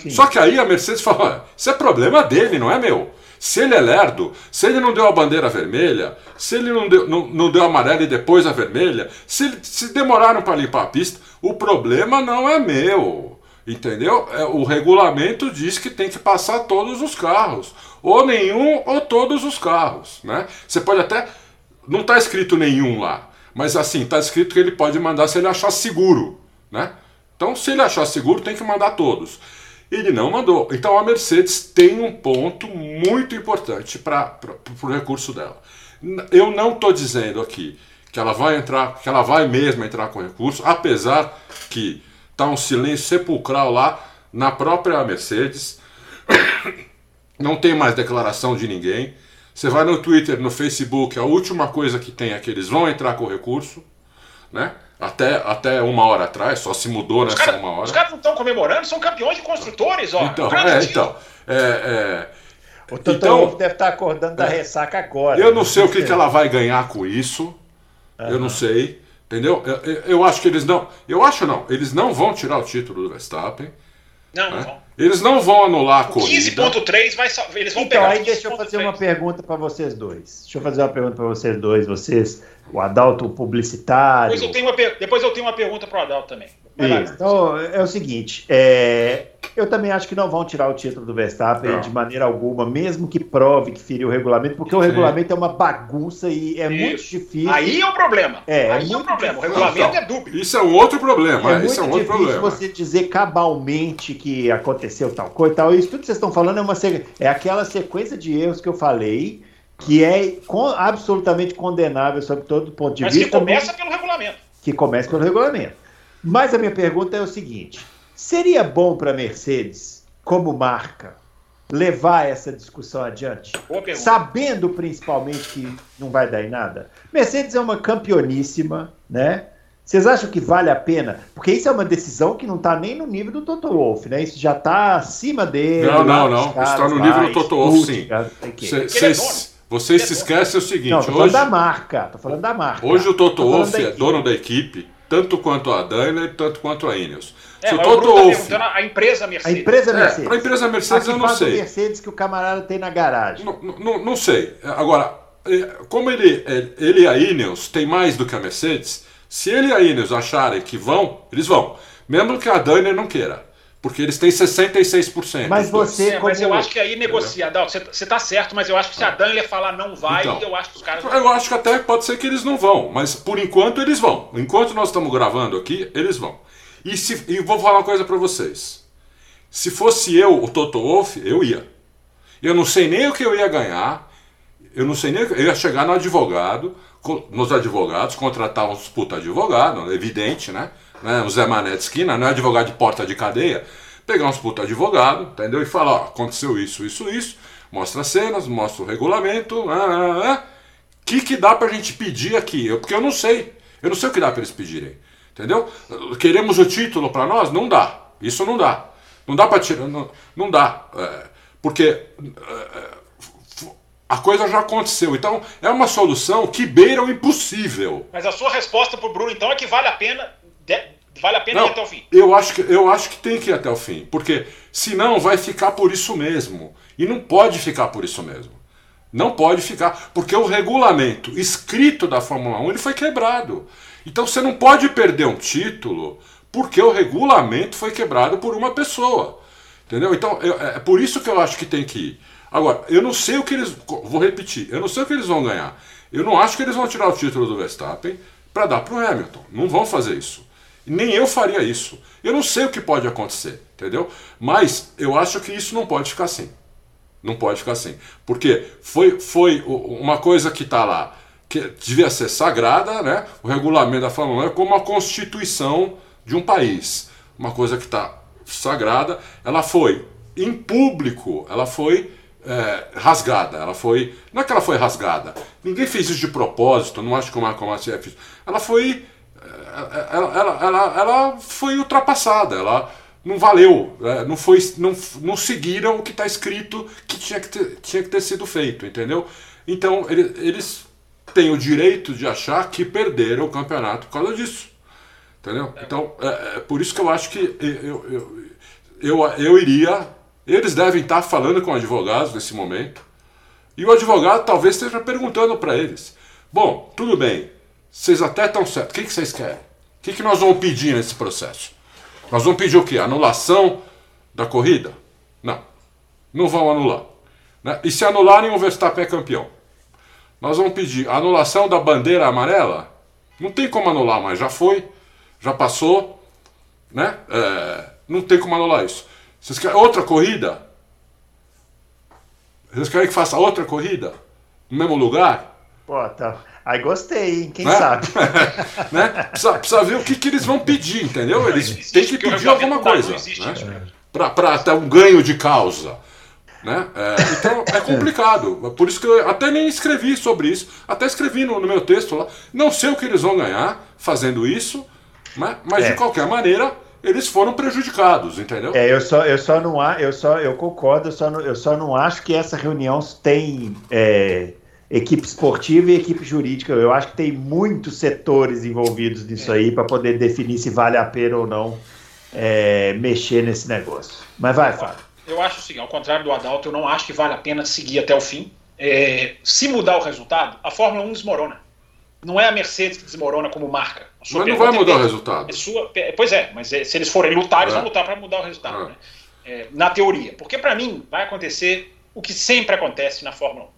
Sim. Só que aí a Mercedes falou: isso é problema dele, não é meu. Se ele é lerdo, se ele não deu a bandeira vermelha, se ele não deu, não, não deu a amarela e depois a vermelha, se, se demoraram para limpar a pista, o problema não é meu. Entendeu? É, o regulamento diz que tem que passar todos os carros. Ou nenhum ou todos os carros. Né? Você pode até. Não está escrito nenhum lá. Mas assim, está escrito que ele pode mandar se ele achar seguro. Né? Então, se ele achar seguro, tem que mandar todos. Ele não mandou. Então a Mercedes tem um ponto muito importante para o recurso dela. Eu não estou dizendo aqui que ela vai entrar, que ela vai mesmo entrar com recurso, apesar que está um silêncio sepulcral lá na própria Mercedes. Não tem mais declaração de ninguém. Você vai no Twitter, no Facebook, a última coisa que tem é que eles vão entrar com recurso, né? Até, até uma hora atrás, só se mudou nessa cara, uma hora. Os caras não estão comemorando, são campeões de construtores, ó. Então, é, então. É, é, o Toto então, deve estar acordando da é, ressaca agora. Eu não sei o que, que ela vai ganhar com isso. Uhum. Eu não sei. Entendeu? Eu, eu, eu, acho que eles não. Eu acho não. Eles não vão tirar o título do Verstappen. Não, né? não vão. Eles não vão anular a corrida. 15.3 vai só, eles vão então, pegar. aí deixa eu fazer 3. uma pergunta para vocês dois. Deixa eu fazer uma pergunta para vocês dois. Vocês o Adalto publicitário. Depois eu tenho uma, depois eu tenho uma pergunta para o Adalto também. Então, é o seguinte, é, eu também acho que não vão tirar o título do Verstappen não. de maneira alguma, mesmo que prove que feriu o regulamento, porque o regulamento é uma bagunça e é Isso. muito difícil. Aí é o problema. É, é Aí é, o problema. O regulamento é dúbio. Isso é um outro problema. É, Isso é um outro problema. você dizer cabalmente que aconteceu tal coisa e tal. Isso tudo que vocês estão falando é, uma, é aquela sequência de erros que eu falei que é absolutamente condenável sob todo ponto de Mas vista. Mas que começa pelo regulamento. Que começa pelo regulamento. Mas a minha pergunta é o seguinte: seria bom para a Mercedes, como marca, levar essa discussão adiante? Sabendo principalmente que não vai dar em nada? Mercedes é uma campeoníssima, né? Vocês acham que vale a pena? Porque isso é uma decisão que não está nem no nível do Toto Wolff, né? Isso já está acima dele. Não, não, não. Isso está no nível do Toto Wolff, sim. Vocês você se esquece o seguinte. Não, tô falando da marca. Tô falando da marca. Hoje o Toto Wolff é dono da equipe, tanto quanto a Daimler, tanto quanto a Ineos. É, se o Toto tá Wolff. a empresa Mercedes. A empresa é, Mercedes. É, a empresa Mercedes eu não sei. Mercedes que o camarada tem na garagem. Não, não, não sei. Agora, é, como ele, é, ele e a Ineos tem mais do que a Mercedes, se ele e a Ineos acharem que vão, eles vão. Mesmo que a Daimler não queira. Porque eles têm 66%. Mas você. É, mas eu acho que aí negocia. Você está certo, mas eu acho que se a Daimler falar não vai, então, eu acho que os caras. Eu acho que até pode ser que eles não vão, mas por enquanto eles vão. Enquanto nós estamos gravando aqui, eles vão. E, se, e vou falar uma coisa para vocês. Se fosse eu, o Toto Wolff, eu ia. Eu não sei nem o que eu ia ganhar, eu não sei nem. Eu ia chegar no advogado, nos advogados, contratar uns puta advogado, evidente, né? Né? O Zé Mané de esquina, não é advogado de porta de cadeia. Pegar uns puta advogado, entendeu? E falar: ó, aconteceu isso, isso, isso. Mostra as cenas, mostra o regulamento. Ah, ah, ah. que que dá pra gente pedir aqui? Eu, porque eu não sei. Eu não sei o que dá para eles pedirem. Entendeu? Queremos o título para nós? Não dá. Isso não dá. Não dá para tirar. Não, não dá. É, porque é, a coisa já aconteceu. Então é uma solução que beira o impossível. Mas a sua resposta para o Bruno, então, é que vale a pena. Vale a pena não, ir até o fim. Eu acho, que, eu acho que tem que ir até o fim. Porque senão vai ficar por isso mesmo. E não pode ficar por isso mesmo. Não pode ficar, porque o regulamento escrito da Fórmula 1 ele foi quebrado. Então você não pode perder um título porque o regulamento foi quebrado por uma pessoa. Entendeu? Então eu, é, é por isso que eu acho que tem que ir. Agora, eu não sei o que eles. Vou repetir, eu não sei o que eles vão ganhar. Eu não acho que eles vão tirar o título do Verstappen para dar para o Hamilton. Não vão fazer isso. Nem eu faria isso. Eu não sei o que pode acontecer, entendeu? Mas eu acho que isso não pode ficar assim. Não pode ficar assim. Porque foi, foi uma coisa que está lá, que devia ser sagrada, né? o regulamento da Fórmula 1 é como a constituição de um país. Uma coisa que está sagrada, ela foi em público, ela foi é, rasgada. Ela foi. Não é que ela foi rasgada. Ninguém fez isso de propósito, não acho que o Marco Maciel fez. Ela foi. É, ela, ela, ela, ela foi ultrapassada. Ela não valeu, é, não, foi, não, não seguiram o que está escrito que tinha que, ter, tinha que ter sido feito, entendeu? Então ele, eles têm o direito de achar que perderam o campeonato por causa disso, entendeu? Então é, é por isso que eu acho que eu, eu, eu, eu iria, eles devem estar falando com advogados nesse momento, e o advogado talvez esteja perguntando para eles: bom, tudo bem, vocês até estão certos, o que, que vocês querem? O que, que nós vamos pedir nesse processo? Nós vamos pedir o quê? Anulação da corrida? Não. Não vão anular. Né? E se anularem, o Verstappen é campeão. Nós vamos pedir anulação da bandeira amarela? Não tem como anular, mas já foi, já passou, né? É, não tem como anular isso. Vocês querem outra corrida? Vocês querem que faça outra corrida? No mesmo lugar? Pô, tá. Aí gostei, hein? Quem né? sabe? né? precisa, precisa, ver o que, que eles vão pedir, entendeu? Eles têm que pedir alguma coisa. Né? Para ter um ganho de causa. Né? É, então é complicado. Por isso que eu até nem escrevi sobre isso. Até escrevi no, no meu texto lá. Não sei o que eles vão ganhar fazendo isso, né? mas é. de qualquer maneira eles foram prejudicados, entendeu? É, eu só, eu só não eu só eu concordo, eu só não, eu só não acho que essa reunião tem é, equipe esportiva e equipe jurídica. Eu acho que tem muitos setores envolvidos nisso aí para poder definir se vale a pena ou não é, mexer nesse negócio. Mas vai, Fábio. Eu acho o seguinte, ao contrário do Adalto, eu não acho que vale a pena seguir até o fim. É, se mudar o resultado, a Fórmula 1 desmorona. Não é a Mercedes que desmorona como marca. Mas não vai mudar o resultado. É sua, pois é, mas é, se eles forem lutar, eles é. vão lutar para mudar o resultado. É. Né? É, na teoria. Porque para mim vai acontecer o que sempre acontece na Fórmula 1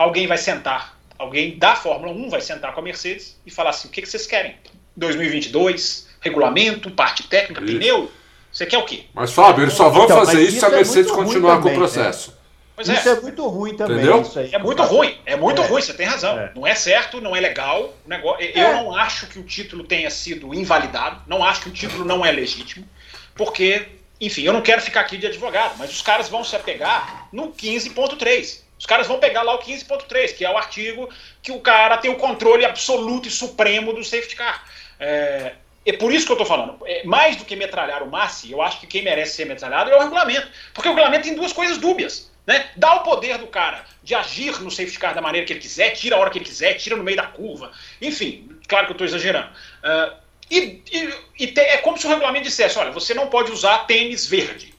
alguém vai sentar, alguém da Fórmula 1 vai sentar com a Mercedes e falar assim: o que, que vocês querem? 2022, regulamento, parte técnica, isso. pneu? Você quer o quê? Mas, Fábio, eles só vão então, fazer isso se a é Mercedes é continuar também, com o processo. Né? isso é. é. muito ruim também. Entendeu? é muito ruim, é muito é. ruim, você tem razão. É. Não é certo, não é legal. O negócio, Eu é. não acho que o título tenha sido invalidado, não acho que o título não é legítimo, porque, enfim, eu não quero ficar aqui de advogado, mas os caras vão se apegar no 15.3. Os caras vão pegar lá o 15.3, que é o artigo que o cara tem o controle absoluto e supremo do safety car. É, é por isso que eu estou falando. É, mais do que metralhar o Massi, eu acho que quem merece ser metralhado é o regulamento. Porque o regulamento tem duas coisas dúbias. Né? Dá o poder do cara de agir no safety car da maneira que ele quiser, tira a hora que ele quiser, tira no meio da curva. Enfim, claro que eu estou exagerando. Uh, e, e, e te, é como se o regulamento dissesse: olha, você não pode usar tênis verde.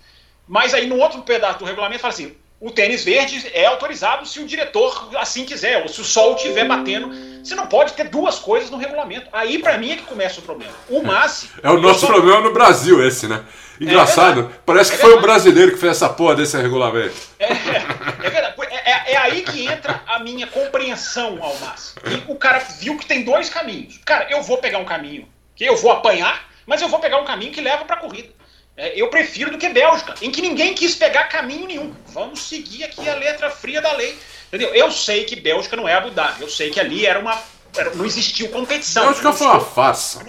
Mas aí no outro pedaço do regulamento fala assim: o tênis verde é autorizado se o diretor assim quiser, ou se o sol estiver batendo. Você não pode ter duas coisas no regulamento. Aí, para mim, é que começa o problema. O Massi. É o nosso problema no Brasil, esse, né? Engraçado. É Parece que é foi o brasileiro que fez essa porra desse regulamento. É, é verdade. É, é, é, aí que entra a minha compreensão ao Massi. E o cara viu que tem dois caminhos. Cara, eu vou pegar um caminho que eu vou apanhar, mas eu vou pegar um caminho que leva para a corrida. É, eu prefiro do que Bélgica, em que ninguém quis pegar caminho nenhum. Vamos seguir aqui a letra fria da lei. Entendeu? Eu sei que Bélgica não é Abu Dhabi. Eu sei que ali era uma. Era, não existiu competição. Bélgica foi uma farsa.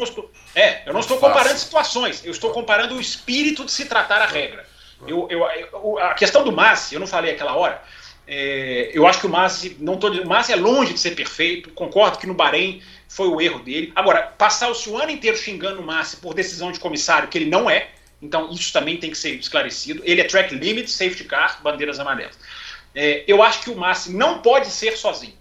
É, eu não estou comparando situações. Eu estou comparando o espírito de se tratar a regra. Eu, eu, eu a questão do Massi, eu não falei aquela hora. É, eu acho que o Massi, não tô, o Massi é longe de ser perfeito. Concordo que no Bahrein foi o erro dele. Agora, passar o ano inteiro xingando o Massi por decisão de comissário, que ele não é. Então, isso também tem que ser esclarecido. Ele é track limit, safety car, bandeiras amarelas. É, eu acho que o Massi não pode ser sozinho.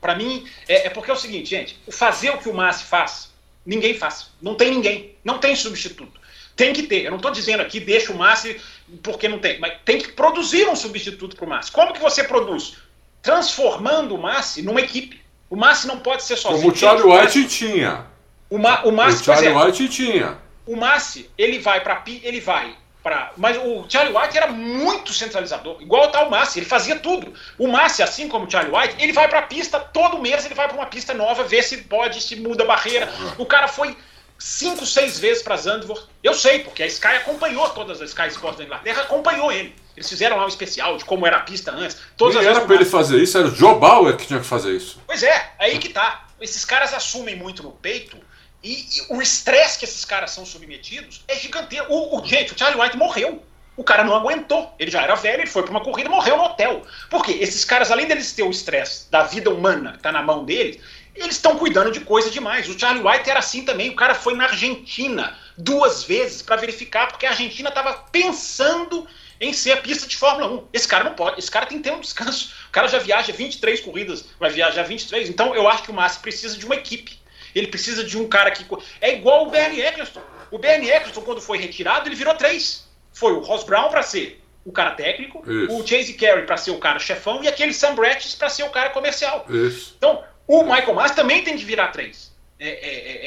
Para mim, é, é, porque é o seguinte, gente: fazer o que o Massi faz, ninguém faz. Não tem ninguém. Não tem substituto. Tem que ter. Eu não estou dizendo aqui, deixa o Massi porque não tem. Mas tem que produzir um substituto para o Massi. Como que você produz? Transformando o Massi numa equipe. O Massi não pode ser sozinho. Como o Charlie White tinha. O, Ma, o Massi, o Charlie é, White tinha. O Massi, ele vai para ele vai Pra, mas o Charlie White era muito centralizador, igual tá o Massi, ele fazia tudo. O Massi, assim como o Charlie White, ele vai para a pista todo mês, ele vai para uma pista nova, ver se pode, se muda a barreira. O cara foi cinco, seis vezes para Zandvoort. Eu sei, porque a Sky acompanhou todas as Sky Sports da Inglaterra, acompanhou ele. Eles fizeram lá um especial de como era a pista antes. Todas Nem era para ele fazer isso, era o Joe Bauer que tinha que fazer isso. Pois é, aí que tá. Esses caras assumem muito no peito e, e o estresse que esses caras são submetidos é gigantesco. O, o, gente, o Charlie White morreu. O cara não aguentou. Ele já era velho, ele foi para uma corrida e morreu no hotel. Por quê? Esses caras, além deles ter o estresse da vida humana que tá na mão deles, eles estão cuidando de coisa demais. O Charlie White era assim também. O cara foi na Argentina duas vezes para verificar, porque a Argentina estava pensando em ser a pista de Fórmula 1. Esse cara não pode, esse cara tem que ter um descanso. O cara já viaja 23 corridas, vai viajar 23. Então eu acho que o Massa precisa de uma equipe. Ele precisa de um cara que. É igual o Bernie Eccleston. O Bernie Eccleston, quando foi retirado, ele virou três. Foi o Ross Brown para ser o cara técnico, Isso. o Chase Carey para ser o cara chefão e aquele Sam Brattis para ser o cara comercial. Isso. Então, o Michael Mas também tem que virar três. É, é,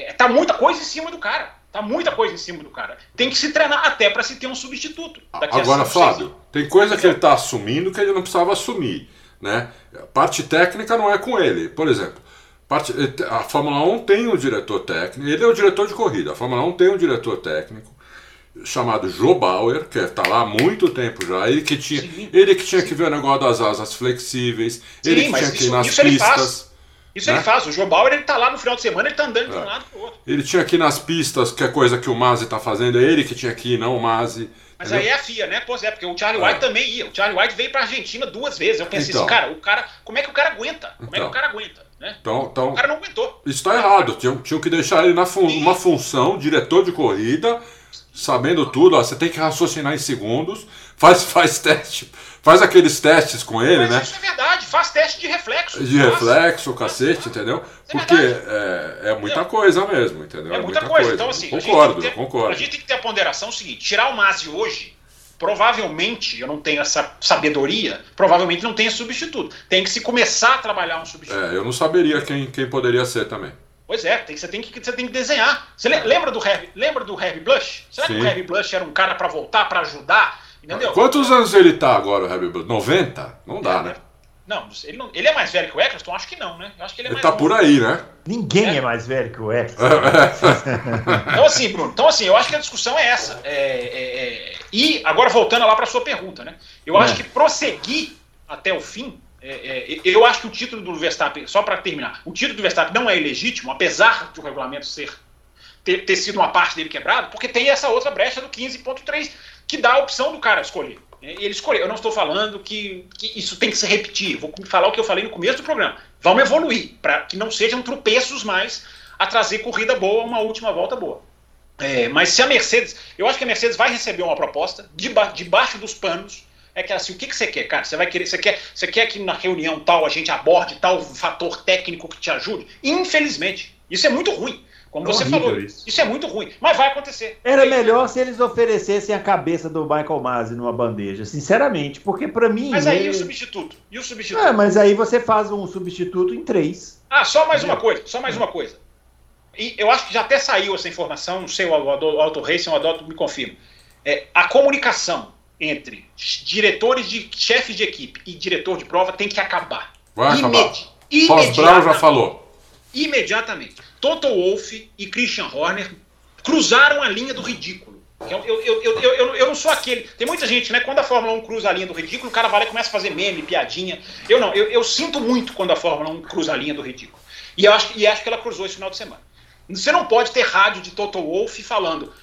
é, é, tá muita coisa em cima do cara. Tá muita coisa em cima do cara. Tem que se treinar até para se ter um substituto. Agora, Fábio, tem coisa que ele está assumindo que ele não precisava assumir. Né? A parte técnica não é com ele. Por exemplo, a Fórmula 1 tem um diretor técnico, ele é o diretor de corrida. A Fórmula 1 tem um diretor técnico chamado Joe Bauer, que está lá há muito tempo já. Ele que tinha, ele que, tinha que ver o negócio das asas flexíveis, Sim, ele que tinha que ir nas pistas. Isso né? ele faz. O Joe Bauer ele tá lá no final de semana, ele tá andando de um é. lado pro outro. Ele tinha que ir nas pistas, que é coisa que o Masi tá fazendo, é ele que tinha que ir, não o Masi. Mas entendeu? aí é a FIA, né? Pois é, porque o Charlie é. White também ia. O Charlie White veio pra Argentina duas vezes. Eu pensei então, assim, cara, o cara. Como é que o cara aguenta? Como então, é que o então. cara aguenta? Né? Então, então, o cara não aguentou. Isso tá errado. Tinham, tinham que deixar ele na fun uma função, diretor de corrida, sabendo tudo. Ó, você tem que raciocinar em segundos, faz, faz teste Faz aqueles testes com ele, Mas né? Isso é verdade, faz teste de reflexo. De reflexo, o cacete, entendeu? É Porque é, é, muita coisa mesmo, entendeu? É, é muita, muita coisa. coisa. Então, assim, concordo, ter, concordo. A gente tem que ter a ponderação o seguinte: tirar o Masi hoje, provavelmente, eu não tenho essa sabedoria, provavelmente não tenha substituto. Tem que se começar a trabalhar um substituto. É, eu não saberia quem, quem poderia ser também. Pois é, tem, você, tem que, você tem que desenhar. Você lembra do Heavy, lembra do Heavy Blush? Será Sim. que o Heavy Blush era um cara para voltar, para ajudar? Entendeu? Quantos anos ele tá agora, o Harry Blood? 90? Não dá, é, né? Não, ele não, ele é mais velho que o Eccleston? Acho que não, né? Eu acho que ele é ele tá por aí, né? Ninguém é. é, mais velho que o Eccleston. então, assim, Bruno, então, assim, eu acho que a discussão é essa. É, é, é e, agora voltando lá para sua pergunta, né? Eu acho é. que prosseguir até o fim. eu acho que o título do Verstappen, só para terminar, o título do Verstappen não é ilegítimo, apesar de o regulamento ser ter, ter sido uma parte dele quebrado, porque tem essa outra brecha do 15.3 que dá a opção do cara escolher. Ele escolheu. Eu não estou falando que, que, isso tem que se repetir. Vou falar o que eu falei no começo do programa. Vamos evoluir para que não sejam tropeços mais a trazer corrida boa, uma última volta boa. É, mas se a Mercedes, eu acho que a Mercedes vai receber uma proposta deba debaixo dos panos. É que assim, o que, que você quer, cara? Você vai querer, você quer, você quer que na reunião tal a gente aborde tal fator técnico que te ajude? Infelizmente, isso é muito ruim. Como é você falou, isso. isso. é muito ruim, mas vai acontecer. Era melhor se eles oferecessem a cabeça do Michael Masi numa bandeja, sinceramente, porque para mim. Mas aí ele... o substituto? E o substituto? É, mas aí você faz um substituto em três. Ah, só mais uma coisa, só mais uma coisa. E eu acho que já até saiu essa informação, não sei, o Auto Racing, o Adalto me confirma. É, a comunicação entre diretores de chefes de equipe e diretor de prova tem que acabar. Vai acabar. Imedi Brown já falou. Imediatamente. Toto Wolff e Christian Horner cruzaram a linha do ridículo. Eu, eu, eu, eu, eu, não sou aquele. Tem muita gente, né? Quando a Fórmula 1 cruza a linha do ridículo, o cara vai lá e começa a fazer meme, piadinha. Eu não, eu, eu sinto muito quando a Fórmula 1 cruza a linha do ridículo. E, eu acho, e acho que ela cruzou esse final de semana. Você não pode ter rádio de Toto Wolff falando,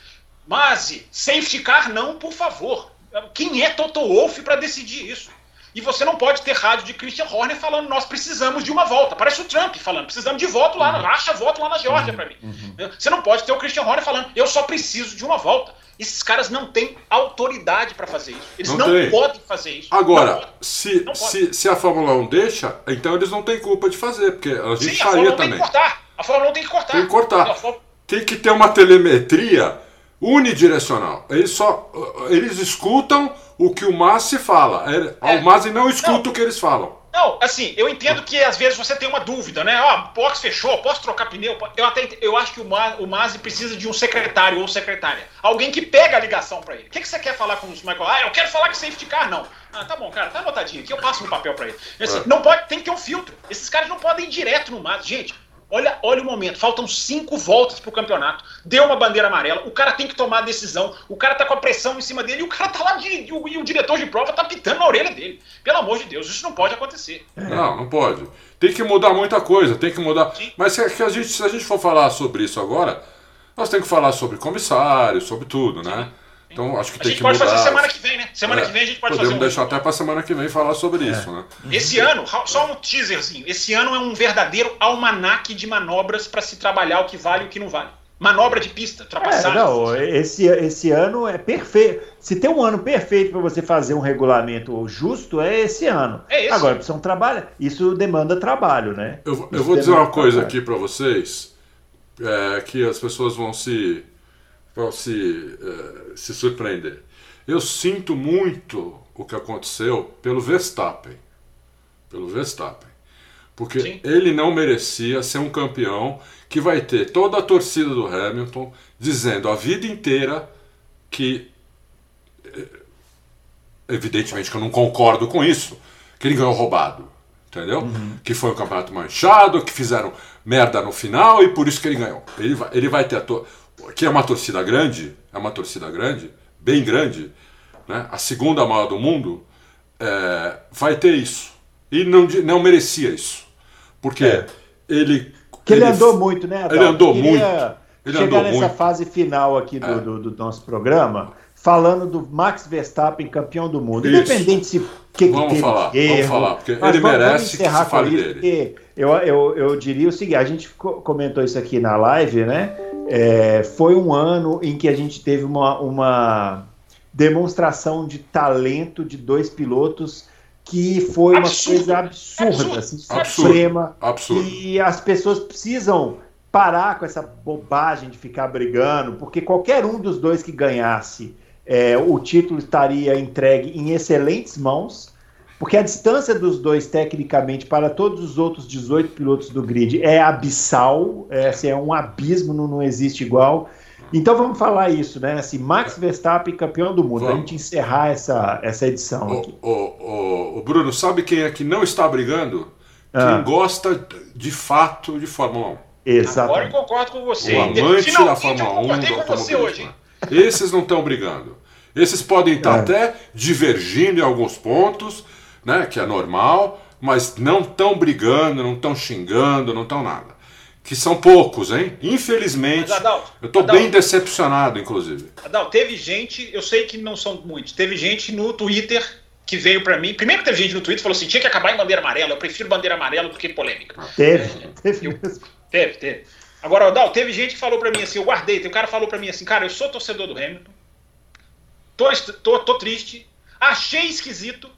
mas safety car não, por favor. Quem é Toto Wolff para decidir isso? E você não pode ter rádio de Christian Horner falando, nós precisamos de uma volta. Parece o Trump falando, precisamos de voto lá, uhum. acha voto lá na Geórgia uhum. para mim. Uhum. Você não pode ter o Christian Horner falando, eu só preciso de uma volta. Esses caras não têm autoridade para fazer isso. Eles não, não podem fazer isso. Agora, se, se, se a Fórmula 1 deixa, então eles não têm culpa de fazer, porque a gente Sim, faria a também. Tem que cortar. A Fórmula 1 tem que cortar. Tem que cortar. Tem que ter uma telemetria unidirecional. Eles só eles escutam o que o Massi fala. É, o Massi não escuta não. o que eles falam. Não, assim, eu entendo que às vezes você tem uma dúvida, né? Ó, oh, box fechou, posso trocar pneu? Eu até eu acho que o, Ma, o Mazzi precisa de um secretário ou secretária. Alguém que pega a ligação para ele. O que, que você quer falar com o Michael? Ah, eu quero falar que safety car, não. Ah, tá bom, cara, tá anotadinho aqui, eu passo no papel para ele. Assim, é. Não pode, tem que ter um filtro. Esses caras não podem ir direto no Mazzi. Gente, Olha, olha o momento, faltam cinco voltas pro campeonato. Deu uma bandeira amarela, o cara tem que tomar a decisão, o cara tá com a pressão em cima dele e o cara tá lá e o, o, diretor de prova tá pitando na orelha dele. Pelo amor de Deus, isso não pode acontecer. Não, não pode. Tem que mudar muita coisa, tem que mudar. Sim. Mas se, a gente, se a gente for falar sobre isso agora, nós temos que falar sobre comissário, sobre tudo, Sim. né? Então acho que a tem que mudar. A gente pode fazer semana que vem, né? Semana é, que vem a gente pode podemos fazer. Podemos deixar até para semana que vem falar sobre é. isso, né? Esse ano, só um teaserzinho. Esse ano é um verdadeiro almanaque de manobras para se trabalhar o que vale e o que não vale. Manobra de pista, ultrapassagem. É, não, esse, esse ano é perfeito. Se tem um ano perfeito para você fazer um regulamento justo, é esse ano. É esse. Agora, precisam trabalhar. Isso demanda trabalho, né? Eu, eu vou dizer uma coisa trabalho. aqui para vocês, é, que as pessoas vão se vão se, uh, se surpreender. Eu sinto muito o que aconteceu pelo Verstappen. Pelo Verstappen. Porque Sim. ele não merecia ser um campeão que vai ter toda a torcida do Hamilton dizendo a vida inteira que. Eh, evidentemente que eu não concordo com isso, que ele ganhou roubado. Entendeu? Uhum. Que foi um campeonato manchado, que fizeram merda no final e por isso que ele ganhou. Ele vai, ele vai ter a to que é uma torcida grande, é uma torcida grande, bem grande, né? a segunda maior do mundo, é, vai ter isso. E não, não merecia isso. Porque é. ele. Que ele, ele, andou muito, né? Adal? Ele andou muito. Ele chegar andou nessa muito. fase final aqui do, é. do, do, nosso programa, falando do Max Verstappen, campeão do mundo. Isso. Independente se que, vamos que falar, erro, vamos falar, porque ele merece que se fale dele. Eu, eu, eu diria o seguinte, a gente comentou isso aqui na live, né? É, foi um ano em que a gente teve uma, uma demonstração de talento de dois pilotos que foi uma absurdo, coisa absurda, absurdo, assim, suprema. Absurdo. E as pessoas precisam parar com essa bobagem de ficar brigando, porque qualquer um dos dois que ganhasse, é, o título estaria entregue em excelentes mãos. Porque a distância dos dois, tecnicamente, para todos os outros 18 pilotos do grid é abissal, é, assim, é um abismo, não, não existe igual. Então vamos falar isso, né? Assim, Max Verstappen, campeão do mundo. A gente encerrar essa, essa edição o, aqui. O, o, o, Bruno, sabe quem é que não está brigando? Quem ah. gosta de fato de Fórmula 1. Exatamente. Agora eu concordo com você. O amante da Fórmula 1 do automobilismo. Esses não estão brigando. Esses podem estar é. até divergindo em alguns pontos, né, que é normal, mas não estão brigando, não estão xingando, não estão nada. Que são poucos, hein? Infelizmente. Mas, Adalto, eu estou bem decepcionado, inclusive. Adalto, teve gente, eu sei que não são muitos, teve gente no Twitter que veio para mim. Primeiro que teve gente no Twitter que falou assim: tinha que acabar em bandeira amarela, eu prefiro bandeira amarela do que polêmica. Ah, teve, é, teve eu, Teve, teve. Agora, Adalto, teve gente que falou para mim assim: eu guardei, tem um cara que falou para mim assim, cara, eu sou torcedor do Hamilton, tô, tô, tô triste, achei esquisito,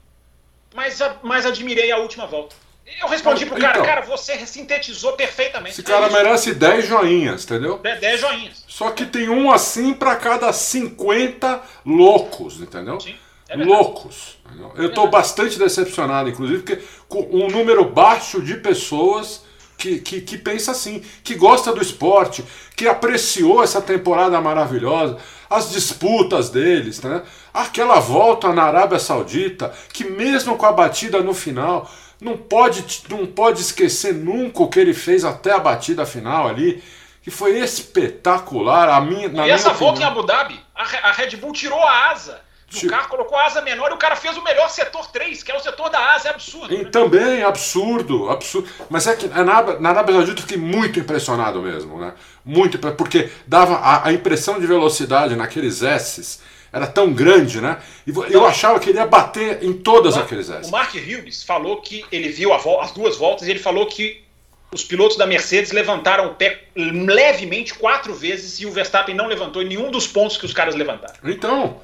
mas, mas admirei a última volta. Eu respondi pro cara, então, cara, você sintetizou perfeitamente. Esse cara merece 10 joinhas, entendeu? 10 joinhas. Só que tem um assim para cada 50 loucos, entendeu? Sim. É loucos. Entendeu? Eu estou bastante decepcionado, inclusive, porque com um número baixo de pessoas que, que, que pensa assim, que gosta do esporte, que apreciou essa temporada maravilhosa, as disputas deles, né? aquela volta na Arábia Saudita, que mesmo com a batida no final, não pode, não pode esquecer nunca o que ele fez até a batida final ali, que foi espetacular. A minha, e essa minha volta opinião... em Abu Dhabi, a Red Bull tirou a asa do carro, colocou a asa menor e o cara fez o melhor setor 3, que é o setor da asa, é absurdo. E, né? Também, absurdo, absurdo. Mas é que na, na Arábia Saudita eu fiquei muito impressionado mesmo, né? Muito, porque dava a, a impressão de velocidade naqueles S's era tão grande, né? E eu achava que ele ia bater em todas aqueles S. O Mark Hughes falou que ele viu as duas voltas e ele falou que os pilotos da Mercedes levantaram o pé levemente quatro vezes e o Verstappen não levantou em nenhum dos pontos que os caras levantaram. Então,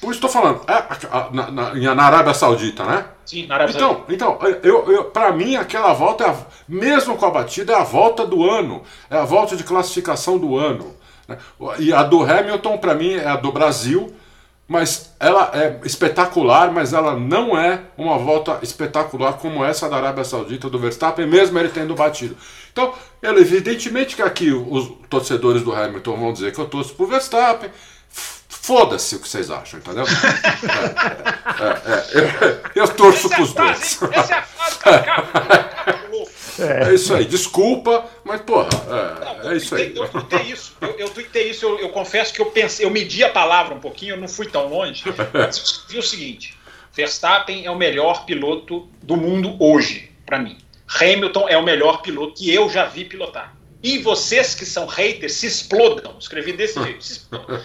por isso estou falando, é, na, na, na, Arábia Saudita, né? Sim, na Arábia então, Saudita. Então, eu, eu, para mim, aquela volta, é a, mesmo com a batida, é a volta do ano, é a volta de classificação do ano. Né? E a do Hamilton, para mim, é a do Brasil, mas ela é espetacular, mas ela não é uma volta espetacular como essa da Arábia Saudita do Verstappen, mesmo ele tendo batido. Então, evidentemente que aqui os torcedores do Hamilton vão dizer que eu torço pro Verstappen. Foda-se o que vocês acham, entendeu? É, é, é, eu, eu torço para os dois. Essa é a fase, cara. É. é isso aí, desculpa, mas porra, é, não, é isso aí. Eu tuitei isso, eu, eu tuitei isso, eu, eu, confesso que eu pensei, eu medi a palavra um pouquinho, eu não fui tão longe, mas eu escrevi o seguinte: Verstappen é o melhor piloto do mundo hoje, para mim. Hamilton é o melhor piloto que eu já vi pilotar. E vocês que são haters se explodam. Escrevi desse jeito, se explodam.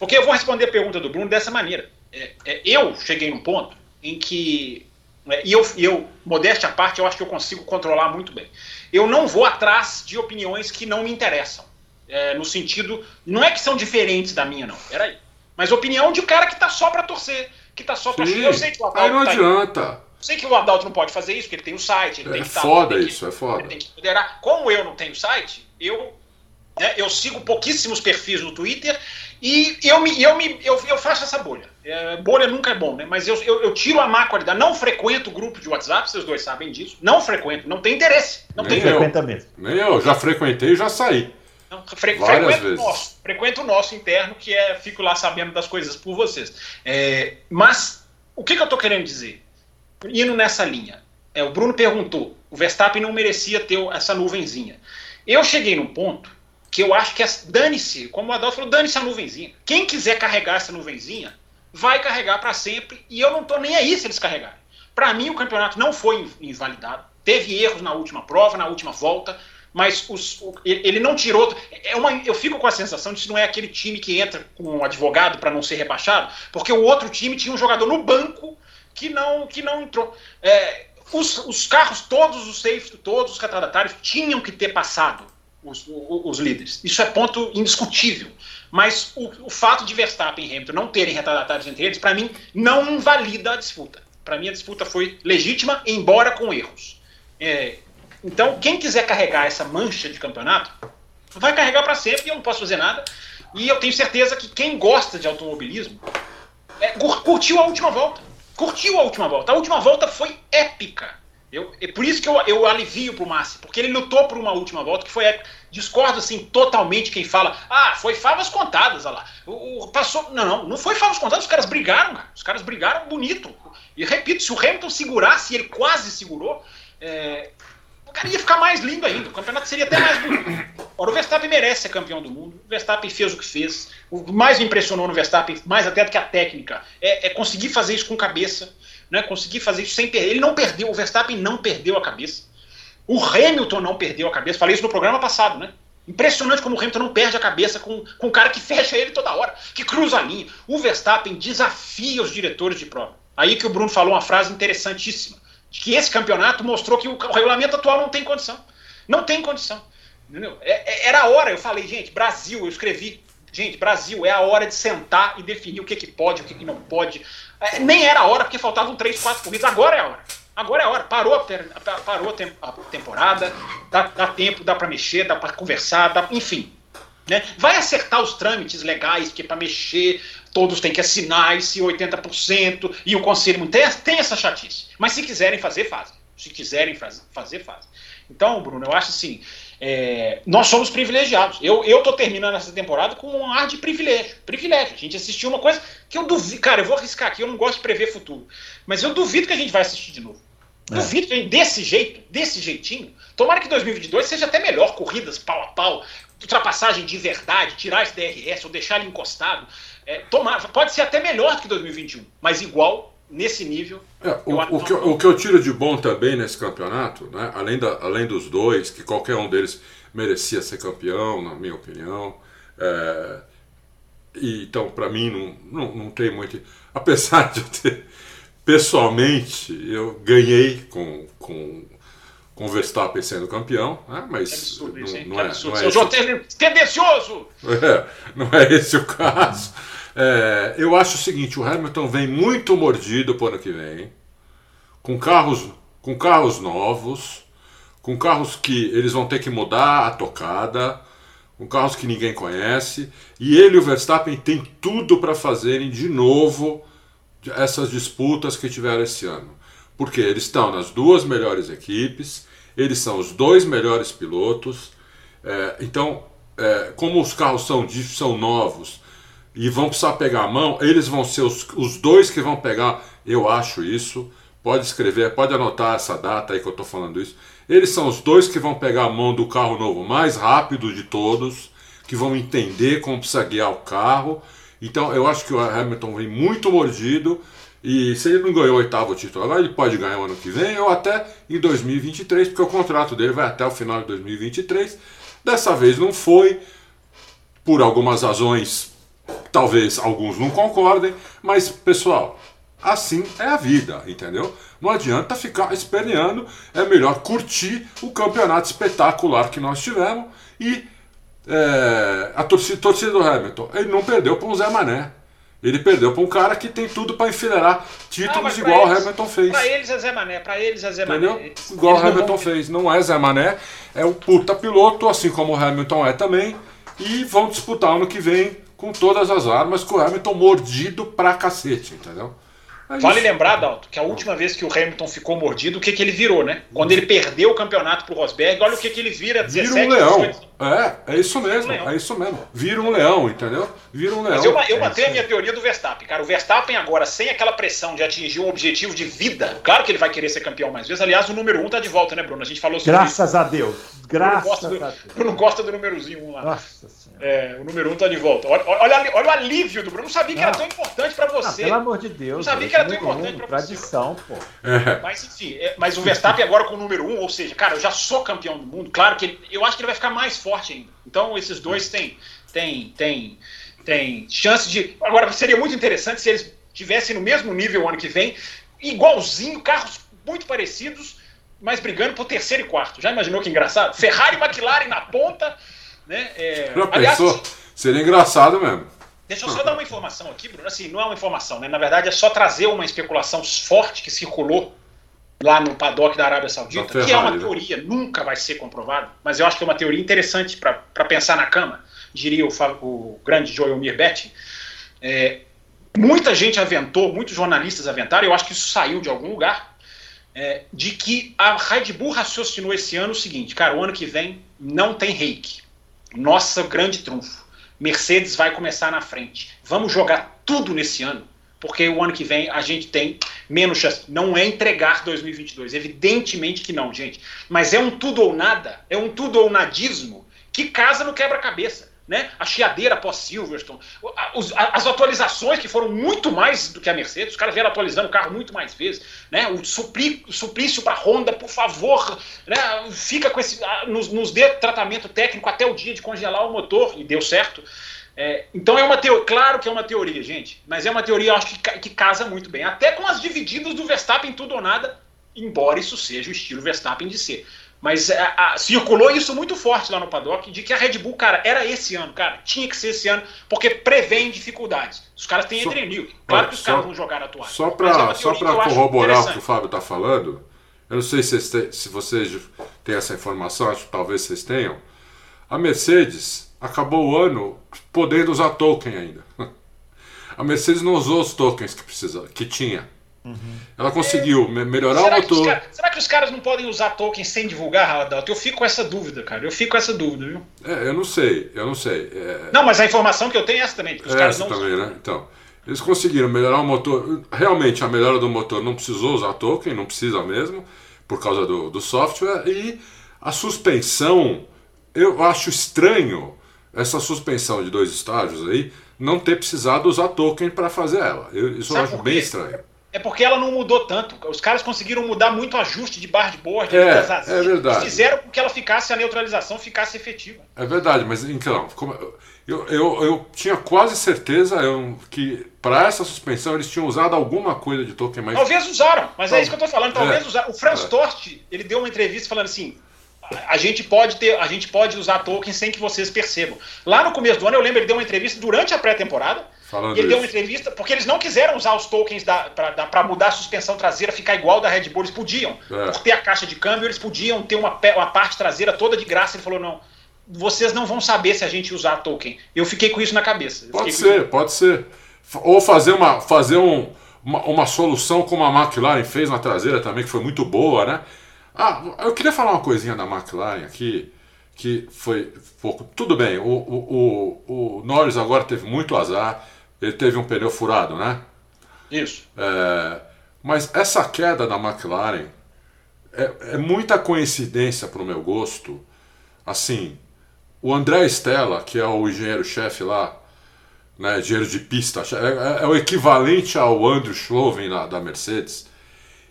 Porque eu vou responder a pergunta do Bruno dessa maneira. É, é, eu cheguei num ponto em que né? E eu, eu, modéstia à parte, eu acho que eu consigo controlar muito bem. Eu não vou atrás de opiniões que não me interessam. É, no sentido, não é que são diferentes da minha, não. Peraí. Mas opinião de um cara que tá só para torcer, que tá só pra. Sim, eu sei que o Adalto. Aí não tá adianta. Eu sei que o Adalto não pode fazer isso, porque ele tem o site, ele é tem que estar. Tá, foda isso, é foda. Ele tem que poderar. Como eu não tenho site, eu, né, eu sigo pouquíssimos perfis no Twitter e eu, me, eu, me, eu, eu faço essa bolha. É, bolha nunca é bom, né? Mas eu, eu, eu, tiro a má qualidade. Não frequento grupo de WhatsApp, vocês dois sabem disso. Não frequento, não tem interesse. Não Nem tem frequenta mesmo. Nem eu, já frequentei e já saí. Não, fre frequento vezes. o nosso. Frequento o nosso interno, que é fico lá sabendo das coisas por vocês. É, mas o que, que eu estou querendo dizer? Indo nessa linha. É, o Bruno perguntou: o Verstappen não merecia ter essa nuvenzinha. Eu cheguei num ponto que eu acho que é, dane-se, como o Adolfo falou, dane-se a nuvenzinha. Quem quiser carregar essa nuvenzinha, vai carregar para sempre e eu não estou nem aí se eles carregarem. Para mim, o campeonato não foi invalidado. Teve erros na última prova, na última volta, mas os, ele não tirou. É uma, eu fico com a sensação de que não é aquele time que entra com um advogado para não ser rebaixado, porque o outro time tinha um jogador no banco que não, que não entrou. É, os, os, carros, todos os safety, todos os retardatários tinham que ter passado os, os, líderes. Isso é ponto indiscutível. Mas o, o fato de Verstappen e Hamilton não terem retardatários entre eles, para mim, não invalida a disputa. Para mim, a disputa foi legítima, embora com erros. É, então, quem quiser carregar essa mancha de campeonato, vai carregar para sempre, e eu não posso fazer nada. E eu tenho certeza que quem gosta de automobilismo é, curtiu a última volta. Curtiu a última volta. A última volta foi épica. Eu, é por isso que eu, eu alivio pro Massi, porque ele lutou por uma última volta que foi épica. Discordo assim totalmente quem fala, ah, foi favas contadas, olha lá. O, o, passou, não, não, não foi favas contadas, os caras brigaram, cara. Os caras brigaram bonito. E repito, se o Hamilton segurasse, ele quase segurou, é, o cara ia ficar mais lindo ainda. O campeonato seria até mais bonito. Ora, o Verstappen merece ser campeão do mundo. O Verstappen fez o que fez. O mais me impressionou no Verstappen, mais até do que a técnica, é, é conseguir fazer isso com cabeça né, conseguir fazer isso sem perder. Ele não perdeu, o Verstappen não perdeu a cabeça. O Hamilton não perdeu a cabeça. Falei isso no programa passado, né? Impressionante como o Hamilton não perde a cabeça com, com um cara que fecha ele toda hora, que cruza a linha. O Verstappen desafia os diretores de prova. Aí que o Bruno falou uma frase interessantíssima: de que esse campeonato mostrou que o, o regulamento atual não tem condição. Não tem condição. É, é, era a hora, eu falei, gente, Brasil, eu escrevi, gente, Brasil, é a hora de sentar e definir o que, que pode, o que, que não pode. É, nem era a hora, porque faltavam três, quatro corridas. Agora é a hora. Agora é a hora. Parou a, parou a temporada, dá, dá tempo, dá para mexer, dá para conversar, dá, enfim. Né? Vai acertar os trâmites legais, porque para mexer todos têm que assinar esse 80% e o conselho tem, tem essa chatice. Mas se quiserem fazer, fazem. Se quiserem fazer, fazem. Então, Bruno, eu acho assim, é, nós somos privilegiados. Eu, eu tô terminando essa temporada com um ar de privilégio. Privilégio. A gente assistiu uma coisa que eu duvido. Cara, eu vou arriscar aqui, eu não gosto de prever futuro. Mas eu duvido que a gente vai assistir de novo. É. desse jeito, desse jeitinho. Tomara que 2022 seja até melhor, corridas pau a pau, ultrapassagem de verdade, tirar esse DRS ou deixar ele encostado. É, tomar, pode ser até melhor do que 2021, mas igual, nesse nível. É, o, o, que, o, que, eu tiro de bom também nesse campeonato, né, além, da, além dos dois, que qualquer um deles merecia ser campeão, na minha opinião. É, e, então, para mim, não, não, não tem muito. Apesar de eu ter. Pessoalmente, eu ganhei com, com com o Verstappen sendo campeão, né? mas absurdo, não, isso, não, é, não é esse... tendencioso! É, não é esse o caso. É, eu acho o seguinte, o Hamilton vem muito mordido para o ano que vem, com carros, com carros novos, com carros que eles vão ter que mudar a tocada, com carros que ninguém conhece, e ele e o Verstappen têm tudo para fazerem de novo essas disputas que tiveram esse ano. Porque eles estão nas duas melhores equipes, eles são os dois melhores pilotos. É, então, é, como os carros são, são novos e vão precisar pegar a mão, eles vão ser os, os dois que vão pegar, eu acho isso. Pode escrever, pode anotar essa data aí que eu estou falando isso. Eles são os dois que vão pegar a mão do carro novo mais rápido de todos, que vão entender como precisa guiar o carro. Então eu acho que o Hamilton vem muito mordido. E se ele não ganhou o oitavo título agora, ele pode ganhar o ano que vem ou até em 2023, porque o contrato dele vai até o final de 2023. Dessa vez não foi, por algumas razões, talvez alguns não concordem, mas pessoal, assim é a vida, entendeu? Não adianta ficar esperneando, é melhor curtir o campeonato espetacular que nós tivemos e é, a torcida, torcida do Hamilton. Ele não perdeu para um Zé Mané. Ele perdeu para um cara que tem tudo para enfileirar títulos ah, igual o Hamilton fez. Para eles é Zé Mané, para eles é Zé Entendeu? Mané. Igual o Hamilton vão... fez. Não é Zé Mané, é um puta piloto, assim como o Hamilton é também. E vão disputar ano que vem com todas as armas, com o Hamilton mordido pra cacete, entendeu? É vale lembrar, Dalton, que a última vez que o Hamilton ficou mordido, o que, que ele virou, né? Quando ele perdeu o campeonato pro Rosberg, olha o que, que ele vira 17 Vira um leão. 18. É, é isso mesmo, um é isso mesmo. Vira um leão, entendeu? Vira um leão. Mas eu, eu é mantenho a minha teoria do Verstappen, cara. O Verstappen agora, sem aquela pressão de atingir um objetivo de vida, claro que ele vai querer ser campeão mais vezes. Aliás, o número 1 um tá de volta, né, Bruno? A gente falou sobre Graças isso. a Deus. Graças a Deus. Bruno gosta do númerozinho 1 um lá. Nossa é, o número 1 um tá de volta. Olha, olha, olha, o alívio do Bruno. Não sabia que era tão importante para você. Ah, pelo amor de Deus. Não sabia que era tão importante para você. Tradição, pô. É. Mas enfim, é, mas o Verstappen agora com o número 1, um, ou seja, cara, eu já sou campeão do mundo. Claro que ele, eu acho que ele vai ficar mais forte ainda. Então esses dois têm, têm, têm, têm chance de. Agora seria muito interessante se eles tivessem no mesmo nível o ano que vem, igualzinho, carros muito parecidos, mas brigando por terceiro e quarto. Já imaginou que engraçado? Ferrari e McLaren na ponta né? É, Já aliás, pensou? Seria engraçado mesmo. Deixa eu só dar uma informação aqui, Bruno. Assim, não é uma informação, né? Na verdade, é só trazer uma especulação forte que circulou lá no paddock da Arábia Saudita, Ferrari, que é uma né? teoria, né? nunca vai ser comprovado, mas eu acho que é uma teoria interessante para pensar na cama, diria o, o grande Joelmir Betting. É, muita gente aventou, muitos jornalistas aventaram, eu acho que isso saiu de algum lugar, é, de que a Red Bull raciocinou esse ano o seguinte, cara, o ano que vem não tem reiki nossa grande trunfo. Mercedes vai começar na frente. Vamos jogar tudo nesse ano, porque o ano que vem a gente tem menos chance. Não é entregar 2022, evidentemente que não, gente. Mas é um tudo ou nada, é um tudo ou nadismo que casa no quebra-cabeça né? a chiadeira pós-Silverstone, as atualizações que foram muito mais do que a Mercedes, os caras vieram atualizando o carro muito mais vezes, né? o, suplício para Honda, por favor, né? fica com esse, nos, nos dê tratamento técnico até o dia de congelar o motor, e deu certo. É, então é uma teoria, claro que é uma teoria, gente, mas é uma teoria, eu acho que, que casa muito bem, até com as divididas do Verstappen tudo ou nada, embora isso seja o estilo Verstappen de ser. Mas a, é, a, circulou isso muito forte lá no paddock de que a Red Bull, cara, era esse ano, cara, tinha que ser esse ano, porque prevém dificuldades. Os caras têm adrenil. Claro que os caras vão jogar a toalha. Só para é só corroborar o que o Fábio está falando, eu não sei se, vocês, se vocês têm essa informação, acho que talvez vocês tenham. A Mercedes acabou o ano podendo usar token ainda. A Mercedes não usou os tokens que, precisa, que tinha. Uhum. Ela conseguiu melhorar será o motor. Cara... será que os caras não podem usar token sem divulgar, Adalto? Eu fico com essa dúvida, cara. Eu fico com essa dúvida, viu? É, eu não sei, eu não sei. É... Não, mas a informação que eu tenho é essa também. Os é caras essa não também, né? Então, Eles conseguiram melhorar o motor. Realmente, a melhora do motor não precisou usar token, não precisa mesmo, por causa do, do software. E a suspensão, eu acho estranho essa suspensão de dois estágios aí não ter precisado usar token para fazer ela. Eu, isso Sabe eu acho bem estranho. É porque ela não mudou tanto. Os caras conseguiram mudar muito o ajuste de barra de board, é, é verdade. fizeram com que ela ficasse, a neutralização ficasse efetiva. É verdade, mas então, eu, eu, eu tinha quase certeza que para essa suspensão eles tinham usado alguma coisa de token mais. Talvez usaram, mas é isso que eu estou falando. Talvez é, usaram. O Franz é. Torst, ele deu uma entrevista falando assim: a gente pode ter, a gente pode usar token sem que vocês percebam. Lá no começo do ano, eu lembro, ele deu uma entrevista durante a pré-temporada. Falando ele isso. deu uma entrevista, porque eles não quiseram usar os tokens para mudar a suspensão traseira, ficar igual da Red Bull. Eles podiam, é. por ter a caixa de câmbio, eles podiam ter uma, uma parte traseira toda de graça. Ele falou: não, vocês não vão saber se a gente usar token. Eu fiquei com isso na cabeça. pode ser, pode ser. Ou fazer uma, fazer um, uma, uma solução como a McLaren fez na traseira também, que foi muito boa, né? Ah, eu queria falar uma coisinha da McLaren aqui, que foi pouco. Tudo bem, o, o, o, o Norris agora teve muito azar, ele teve um pneu furado, né? Isso. É, mas essa queda da McLaren é, é muita coincidência para o meu gosto. Assim, o André Stella, que é o engenheiro-chefe lá, né, engenheiro de pista, é, é, é o equivalente ao Andrew Schloven da, da Mercedes,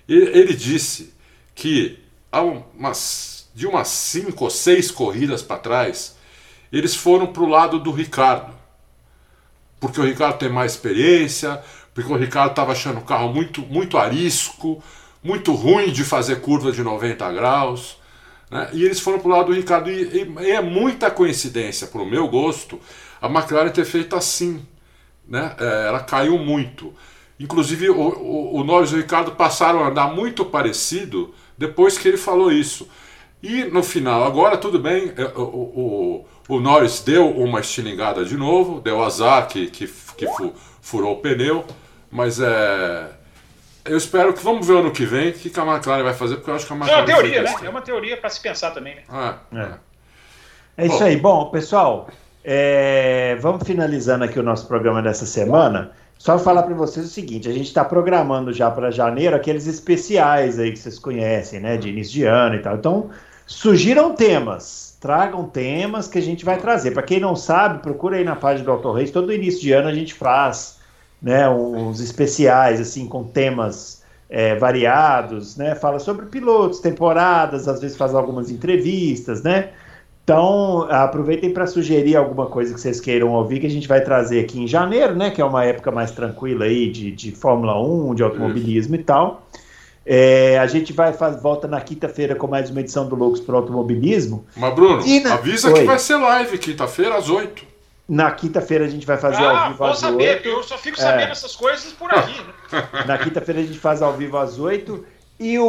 ele, ele disse que há umas, de umas cinco ou seis corridas para trás, eles foram para o lado do Ricardo. Porque o Ricardo tem mais experiência, porque o Ricardo estava achando o carro muito, muito arisco, muito ruim de fazer curva de 90 graus. Né? E eles foram para o lado do Ricardo. E, e, é muita coincidência, para o meu gosto, a McLaren ter feito assim. Né? É, ela caiu muito. Inclusive, o, o, o Norris e o Ricardo passaram a andar muito parecido depois que ele falou isso. E no final, agora tudo bem, é, o, o, o Norris deu uma estilingada de novo, deu azar que, que, que furou o pneu, mas é. Eu espero que vamos ver ano que vem o que a McLaren vai fazer, porque eu acho que a McLaren. É uma teoria, né? É uma teoria para se pensar também. Né? Ah, é. é. isso Bom, aí. Bom, pessoal, é... vamos finalizando aqui o nosso programa dessa semana. Só falar para vocês o seguinte: a gente está programando já para janeiro aqueles especiais aí que vocês conhecem, né, de início de ano e tal. Então, sugiram temas, tragam temas que a gente vai trazer. Para quem não sabe, procura aí na página do Auto Reis. Todo início de ano a gente faz, né, uns especiais assim com temas é, variados, né? Fala sobre pilotos, temporadas, às vezes faz algumas entrevistas, né? Então, aproveitem para sugerir alguma coisa que vocês queiram ouvir, que a gente vai trazer aqui em janeiro, né? Que é uma época mais tranquila aí de, de Fórmula 1, de automobilismo Isso. e tal. É, a gente vai faz, volta na quinta-feira com mais uma edição do Loucos para Automobilismo. Mas, Bruno, na... avisa Oi. que vai ser live quinta-feira às 8. Na quinta-feira a gente vai fazer ah, ao vivo às saber, 8. Eu só fico sabendo é. essas coisas por aí. Né? Na quinta-feira a gente faz ao vivo às 8. E o,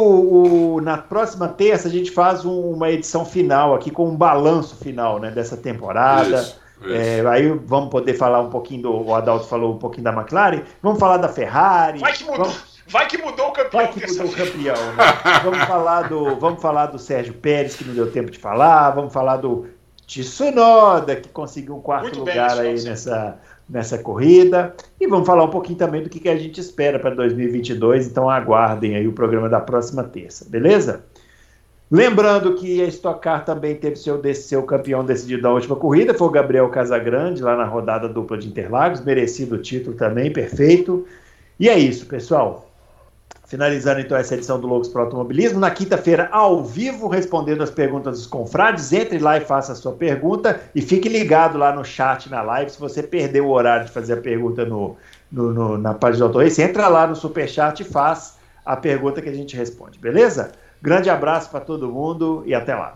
o, na próxima terça a gente faz um, uma edição final aqui com um balanço final né, dessa temporada. Isso, isso. É, aí vamos poder falar um pouquinho do. O Adalto falou um pouquinho da McLaren. Vamos falar da Ferrari. Vai que mudou, vamos, vai que mudou o campeão. Vai que mudou o campeão. Né? vamos, falar do, vamos falar do Sérgio Pérez, que não deu tempo de falar. Vamos falar do Tsunoda, que conseguiu um quarto Muito lugar bem, aí nessa nessa corrida. E vamos falar um pouquinho também do que, que a gente espera para 2022, então aguardem aí o programa da próxima terça, beleza? Lembrando que a Stock Car também teve seu, seu campeão decidido na última corrida, foi o Gabriel Casagrande, lá na rodada dupla de Interlagos, merecido o título também, perfeito. E é isso, pessoal. Finalizando então essa edição do Loucos para Automobilismo, na quinta-feira, ao vivo, respondendo as perguntas dos confrades. Entre lá e faça a sua pergunta e fique ligado lá no chat, na live. Se você perdeu o horário de fazer a pergunta no, no, no na página do Autor entra lá no superchat e faz a pergunta que a gente responde, beleza? Grande abraço para todo mundo e até lá.